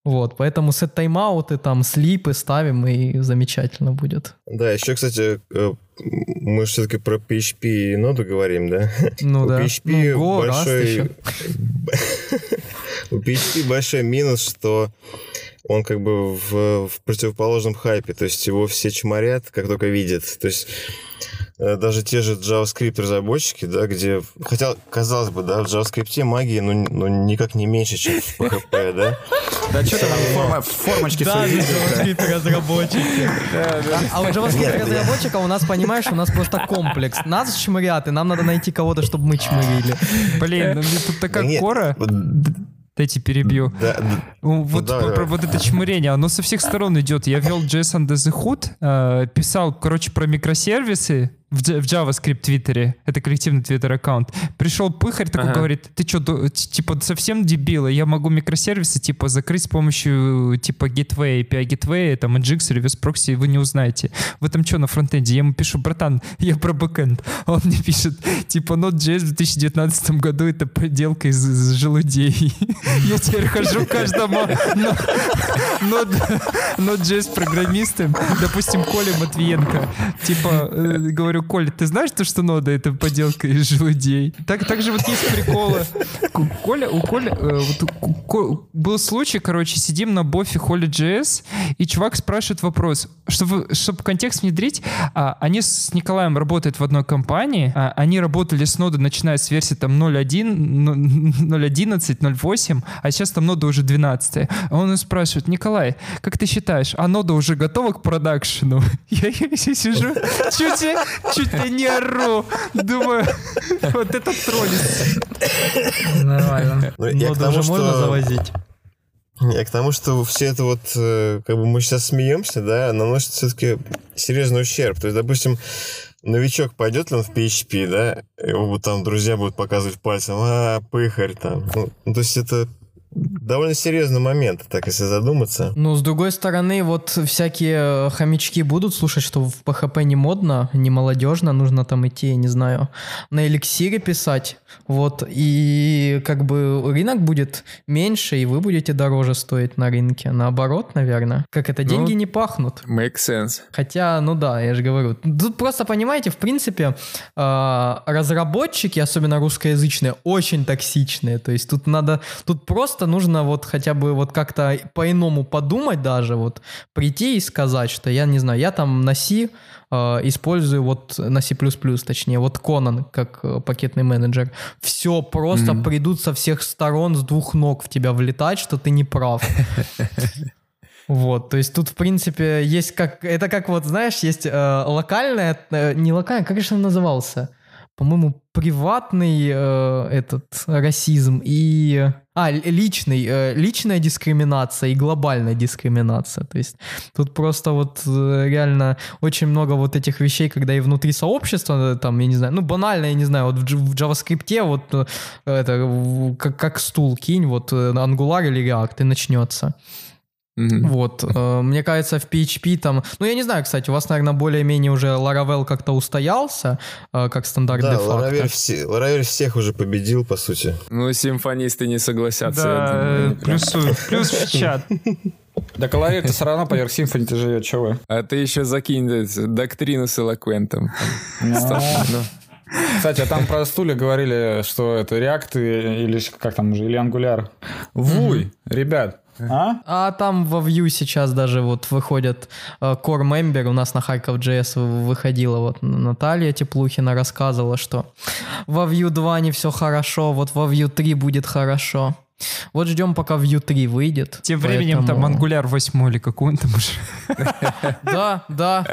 Вот, поэтому сет тайм-ауты, там, слипы ставим, и замечательно будет.
Да, еще, кстати, э, мы же все-таки про PHP и ноду говорим, да?
Ну
У
да.
PHP
Ну, Go, Rust
большой... У PHP большой минус, что он как бы в, в противоположном хайпе, то есть его все чморят, как только видят. То есть даже те же JavaScript разработчики, да, где, хотя, казалось бы, да, в JavaScript магии, ну, ну, никак не меньше, чем в PHP, да?
Да что ты там форма- формочки
Да,
свои видел-то?
JavaScript разработчики. А у JavaScript разработчика у нас, понимаешь, у нас просто комплекс. Нас чмырят, и нам надо найти кого-то, чтобы мы чмырили.
Блин, ну мне тут
Да
такая кора.
вот,
Дайте перебью.
да, да,
Ну, Вот,
давай,
про-
давай.
вот это чмырение, оно со всех сторон идет. Я вел JSON Under the Hood, э, писал, короче, про микросервисы в, в JavaScript Твиттере. Это коллективный Твиттер аккаунт. Пришел пыхарь такой,
Ага.
говорит, ты что, типа совсем дебила? Я могу микросервисы типа закрыть с помощью типа Gateway, API Gateway, там Nginx, Reverse Proxy, вы не узнаете. Вы там что на фронтенде? Я ему пишу, братан, я про бэкэнд. А Он мне пишет, типа Node.js в 2019 году это поделка из, из желудей. Я теперь хожу каждому Node.js программистам, допустим, Коле Матвиенко. Типа, э, говорю, Коля, ты знаешь, то, что нода это поделка из желудей? Так, так же вот есть приколы. Коля, у Коля, э, вот у Ко- был случай, короче, сидим на бофе Holy.js, и чувак спрашивает вопрос, чтобы, чтобы контекст внедрить, а, они с Николаем работают в одной компании, а, они работали с нодой, начиная с версии там 0.1, ну, 0.11, 0.8, а сейчас там нода уже 12. А он спрашивает, Николай, как ты считаешь, а нода уже готова к продакшену? Я, я сижу, чуть, чуть ли не ору, думаю, вот это троллить.
Нормально.
Ну, я к
Ноду
тому,
уже можно
что-
завозить.
Я к тому, что все это вот, э, как бы мы сейчас смеемся, да, наносит все-таки серьезный ущерб. То есть, допустим, новичок пойдет ли он в PHP, да, его там друзья будут показывать пальцем, а, пыхарь там. Ну, ну, то есть это довольно серьезный момент, так если задуматься.
Ну, с другой стороны, вот всякие э, хомячки будут слушать, что в PHP не модно, не молодежно, нужно там идти, я не знаю, на эликсире писать, вот, и как бы рынок будет меньше, и вы будете дороже стоить на рынке. Наоборот, наверное. Как это,
Ну,
деньги не пахнут.
Make sense.
Хотя, ну да, я же говорю. Тут просто, понимаете, в принципе, э, разработчики, особенно русскоязычные, очень токсичные. То есть тут надо, тут просто нужно вот хотя бы вот как-то по-иному подумать даже, вот прийти и сказать, что я не знаю, я там на C э, использую вот на C++, точнее, вот Conan как э, пакетный менеджер. Все просто
Мгм.
придут со всех сторон, с двух ног в тебя влетать, что ты не прав. Вот, то есть тут, в принципе, есть как... Это как вот, знаешь, есть э, локальная... э, не локальная, как же он назывался? По-моему, приватный э, этот расизм и... А, личный, э, личная дискриминация и глобальная дискриминация. То есть тут просто вот э, реально очень много вот этих вещей, когда и внутри сообщества, э, там, я не знаю, ну банально, я не знаю, вот в, в JavaScript вот э, это как, как стул кинь, вот э, Angular или React и начнется.
Мгм.
Вот, э, мне кажется, в PHP там, ну я не знаю, кстати, у вас, наверное, более-менее уже Laravel как-то устоялся, э, как стандарт
Да,
де-факто.
Laravel, все, Laravel всех уже победил, по сути.
Ну, симфонисты не согласятся.
Да,
думаю.
э, плюсую, плюс в чат.
Да колорит-то все равно поверх Symfony живет, что вы?
А ты еще закинь доктрину с элоквентом.
Ну. Кстати, а там про стулья говорили, что это React или как там уже, или Angular. Вуй, ребят. А?
А там во Vue сейчас даже вот выходят э, Core Member, у нас на Харьков JS выходила вот Наталья Теплухина рассказывала, что во Vue 2 не все хорошо, вот во Vue 3 будет хорошо. Вот ждем, пока Vue 3 выйдет.
Тем временем там
поэтому-
Angular 8 или какой он там уже.
Да, да.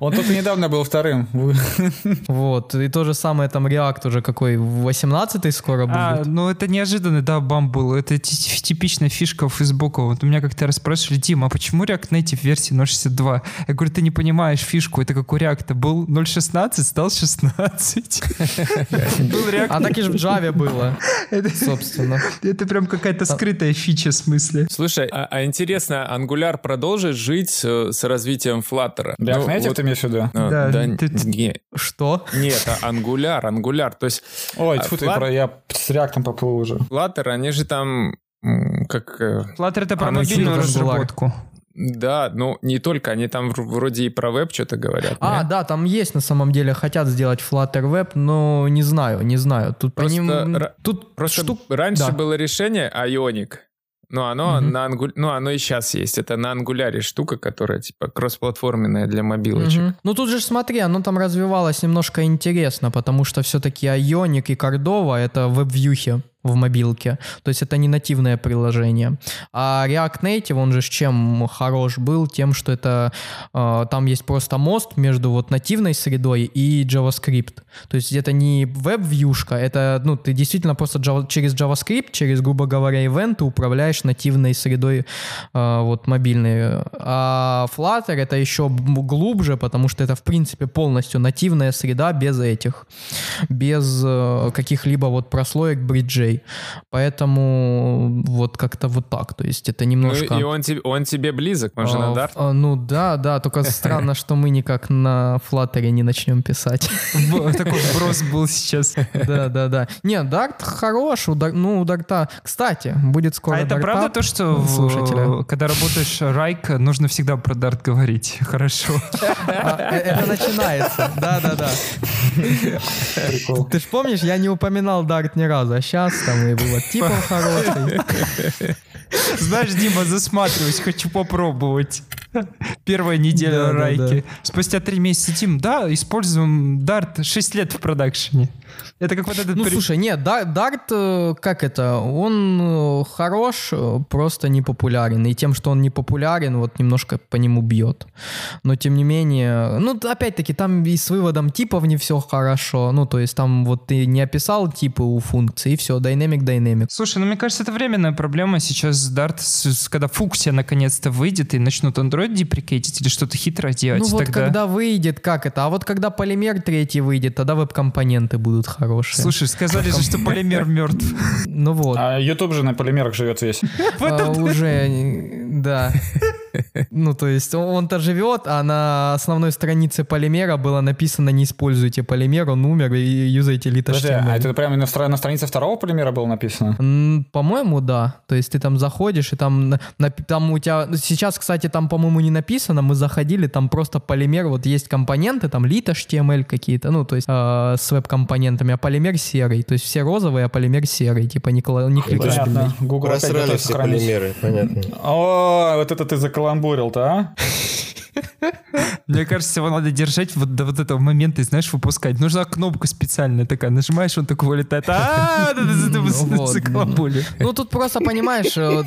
Он только недавно был вторым.
Вот. И то же самое там React уже какой, 18 скоро будет.
А, ну это неожиданный, да, бам был. Это ти- типичная фишка Фейсбука. Вот у меня как-то раз спрашивали, Дима, а почему React Native версии 0.62? Я говорю, ты не понимаешь фишку. Это как у React был 0.16, стал 16. Был React
А так и ж в Java было, собственно.
Это прям какая-то скрытая фича в смысле.
Слушай, а, а интересно, Angular продолжит жить э, с развитием Flutter?
React
Ну,
Native
вот,
ты имеешь в виду?
э,
Да,
да,
ты-
не-
Что?
нет, а Angular, Angular. То есть
Ой,
А,
тьфу ты, про- я с реактом поплыл уже.
Flutter, они же там как... э,
Flutter это про
ну,
мобильную разработку.
Да, ну не только, они там вр- вроде и про веб что-то говорят.
А,
не?
да, там есть на самом деле, хотят сделать Flutter Web, но не знаю, не знаю. Тут по
Просто
ним...
ра-
Тут
Просто
штук...
раньше
да.
было решение Ionic. Но оно
Мгм.
на ангу... ну, оно и сейчас есть. Это на ангуляре штука, которая типа кроссплатформенная для мобилочек.
Мгм. Ну тут же смотри, оно там развивалось немножко интересно, потому что все-таки Ionic и Cordova это веб-вьюхи в мобилке. То есть это не нативное приложение. А React Native, он же с чем хорош был? Тем, что это э, там есть просто мост между вот нативной средой и JavaScript. То есть это не веб-вьюшка, это, ну, ты действительно просто Java- через JavaScript, через, грубо говоря, ивенты управляешь нативной средой э, вот мобильной. А Flutter это еще глубже, потому что это, в принципе, полностью нативная среда без этих, без э, каких-либо вот прослоек бриджей. Поэтому вот как-то вот так. То есть это
Ну,
немножко...
и он, тебе, он тебе близок, он же
А,
на Dart.
а, Ну да, да, только странно, что мы никак на Flutter не начнем писать.
Такой вброс был сейчас.
Да, да, да. Не, Дарт хорош, ну у Дарта... Кстати, будет скоро
А это
Dart
правда то, что когда работаешь райк, нужно всегда про дарт говорить? Хорошо.
А, э, Это начинается, да, да, да. Ты ж помнишь, я не упоминал Дарт ни разу, а сейчас там и было типов хороший.
Знаешь, Дима, засматриваюсь, хочу попробовать. Первая неделя
Да, да,
райки. Спустя три месяца, Дим, да, используем Dart 6 лет в продакшене. Это как вот этот...
Ну,
при-
слушай, нет, Да- Дарт, э, как это, он э, хорош, э, просто не популярен. И тем, что он не популярен, вот немножко по нему бьет. Но, тем не менее, ну, опять-таки, там и с выводом типов не все хорошо. Ну, то есть там вот ты не описал типы у функций, и все, dynamic, dynamic.
Слушай, ну мне кажется, это временная проблема. Сейчас Dart, с- с- когда фуксия наконец-то выйдет и начнут Android деприкейтить или что-то хитрое делать,
Ну вот
тогда...
когда выйдет, как это? А вот когда полимер третий выйдет, тогда веб-компоненты будут хорошие.
Слушай, сказали же, что полимер мертв.
ну вот.
А YouTube же на полимерах живет весь.
А, уже, да. Ну, то есть он- он-то живет, а на основной странице полимера было написано «Не используйте полимер, он умер, и юзайте лит
а это прямо на, стра- на странице второго полимера было написано?
По-моему, да. То есть ты там заходишь, и там, на- там у тебя... Сейчас, кстати, там, по-моему, не написано. Мы заходили, там просто полимер, вот есть компоненты, там HTML какие-то, ну, то есть э, с веб-компонентами, а полимер серый. То есть все розовые, а полимер серый, типа не, не кликабельный.
Понятно. Google опять
Просрали все полимеры, понятно.
О, вот это ты закаламбурил-то, а?
Мне кажется, его надо держать вот до вот этого момента и, знаешь, выпускать. Нужна кнопка специальная такая. Нажимаешь, он такой вылетает. А,
Ну
заколобули.
Ну, тут просто, понимаешь, э,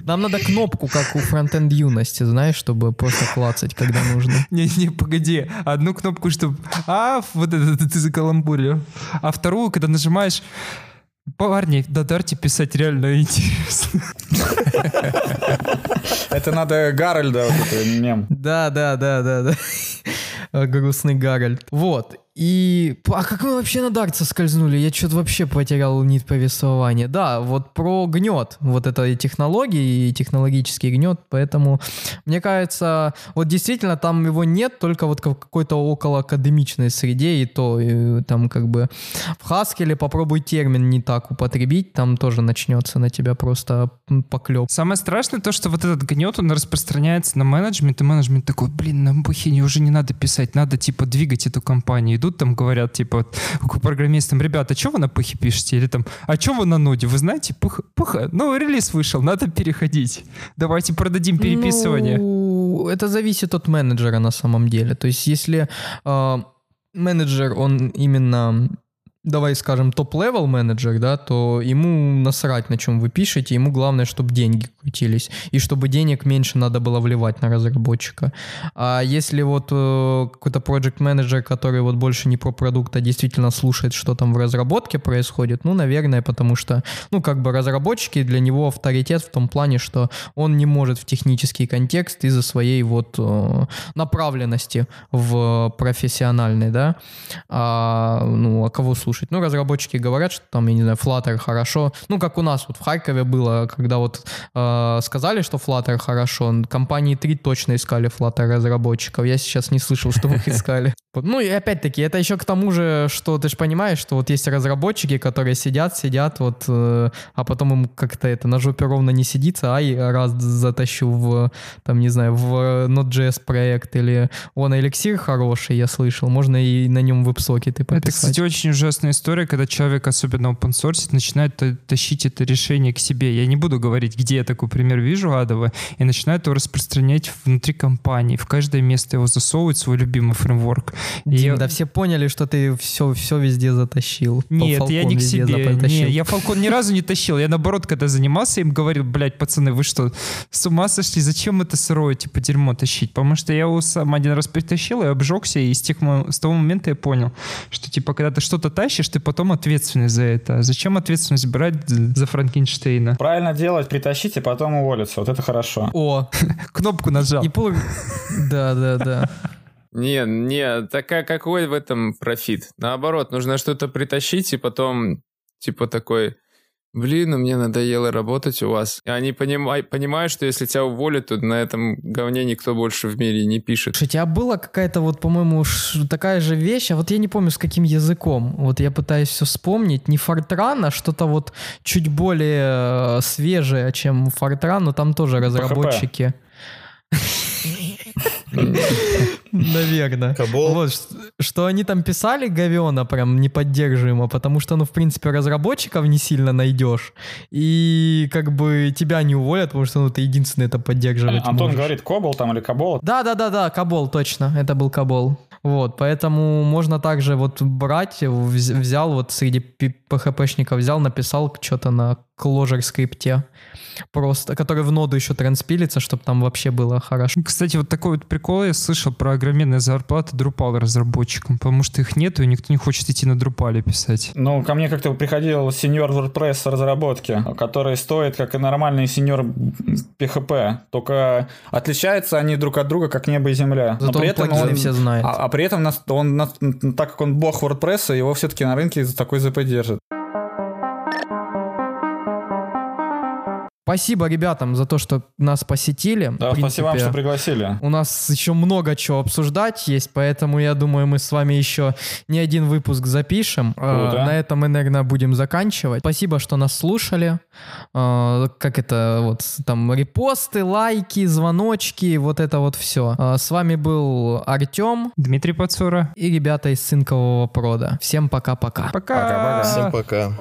нам надо кнопку, как у фронтенд юности, знаешь, чтобы просто клацать, когда нужно.
Не-не, погоди. Одну кнопку, чтобы... А, вот это ты закаламбурил. А вторую, когда нажимаешь... Парни, до Дарти писать реально интересно.
Это надо Гарольда, вот это мем.
Да, да, да, да, да. Э, Грустный Гарольд. Вот. И... А как мы вообще на Дарт соскользнули? Я что-то вообще потерял нить повествования. Да, вот про гнет. Вот это и технологии, и технологический гнет. Поэтому, мне кажется, вот действительно там его нет, только вот в какой-то около академичной среде, и то и там как бы в Хаскеле попробуй термин не так употребить, там тоже начнется на тебя просто поклеп.
Самое страшное то, что вот этот гнет, он распространяется на менеджмент, и менеджмент такой, блин, нам бухине уже не надо писать, надо, типа, двигать эту компанию. Идут там, говорят, типа, вот, программистам, ребята, а что вы на пыхе пишете? Или там, а что вы на ноде? Вы знаете, пуха, пуха, ну, релиз вышел, надо переходить. Давайте продадим переписывание.
Ну, это зависит от менеджера на самом деле. То есть, если э, менеджер, он именно давай скажем, топ-левел менеджер, да, то ему насрать, на чем вы пишете, ему главное, чтобы деньги крутились, и чтобы денег меньше надо было вливать на разработчика. А если вот э, какой-то project менеджер, который вот больше не про продукт, а действительно слушает, что там в разработке происходит, ну, наверное, потому что, ну, как бы разработчики для него авторитет в том плане, что он не может в технический контекст из-за своей вот э, направленности в профессиональный, да, а, ну, а кого слушать? Слушать. Ну, разработчики говорят, что там, я не знаю, Flutter хорошо. Ну, как у нас вот в Харькове было, когда вот э, сказали, что Flutter хорошо, компании 3 точно искали Flutter разработчиков. Я сейчас не слышал, что их искали. Ну, и опять-таки, это еще к тому же, что ты же понимаешь, что вот есть разработчики, которые сидят, сидят, вот, э, а потом им как-то это на жопе ровно не сидится, ай, раз затащу в, там, не знаю, в Node.js проект или он эликсир хороший, я слышал, можно и на нем веб-сокеты пописать.
Это, кстати, очень ужасно интересная история, когда человек, особенно open source, начинает тащить это решение к себе. Я не буду говорить, где я такой пример вижу адово, и начинает его распространять внутри компании. В каждое место его засовывает свой любимый фреймворк.
Дим, я... да все поняли, что ты все, все везде затащил.
Нет, я не к себе. Не, я Falcon ни разу не тащил. Я наоборот, когда занимался, им говорил, блядь, пацаны, вы что, с ума сошли? Зачем это сырое, типа, дерьмо тащить? Потому что я его сам один раз притащил и обжегся, и с, тех, с того момента я понял, что, типа, когда ты что-то тащишь, тащишь, ты потом ответственный за это. Зачем ответственность брать за Франкенштейна?
Правильно делать, притащить и потом уволиться. Вот это хорошо.
О,
кнопку нажал. И пол...
Да, да, да.
Не, не, такая какой в этом профит? Наоборот, нужно что-то притащить и потом типа такой, блин, ну мне надоело работать у вас. И они понимай, понимают, что если тебя уволят, то на этом говне никто больше в мире не пишет.
Слушайте, а была какая-то вот, по-моему, такая же вещь, а вот я не помню, с каким языком. Вот я пытаюсь все вспомнить. Не Фортран, а что-то вот чуть более э, свежее, чем Фортран, но там тоже разработчики. Наверное. Кабол. Вот, что, они там писали говена прям неподдерживаемо, потому что, ну, в принципе, разработчиков не сильно найдешь. И как бы тебя не уволят, потому что, ну, ты единственный это поддерживать
Антон можешь. говорит Кобол там или Кабол?
Да-да-да-да, Кабол, точно. Это был Кабол. Вот, поэтому можно также вот брать, взял вот среди PHP-шников, взял, написал что-то на Clojure скрипте просто, который в ноду еще транспилится, чтобы там вообще было хорошо.
Кстати, вот такой вот прикол я слышал про огроменные зарплаты Drupal разработчикам, потому что их нету, и никто не хочет идти на Drupal писать.
Ну, ко мне как-то приходил сеньор WordPress разработки, который стоит как и нормальный сеньор PHP, только отличаются они друг от друга как небо и земля.
Зато
Но при
он этом он, все знает.
А, а при этом он, так как он бог WordPress, его все-таки на рынке за такой ЗП держит.
Спасибо ребятам за то, что нас посетили.
Да, принципе, спасибо вам, что пригласили.
У нас еще много чего обсуждать есть, поэтому я думаю, мы с вами еще не один выпуск запишем. Круто. На этом мы, наверное, будем заканчивать. Спасибо, что нас слушали. А, как это вот там репосты, лайки, звоночки, вот это вот все. А, с вами был Артем,
Дмитрий Пацура
и ребята из Цинкового прода. Всем пока-пока.
Пока.
Всем пока.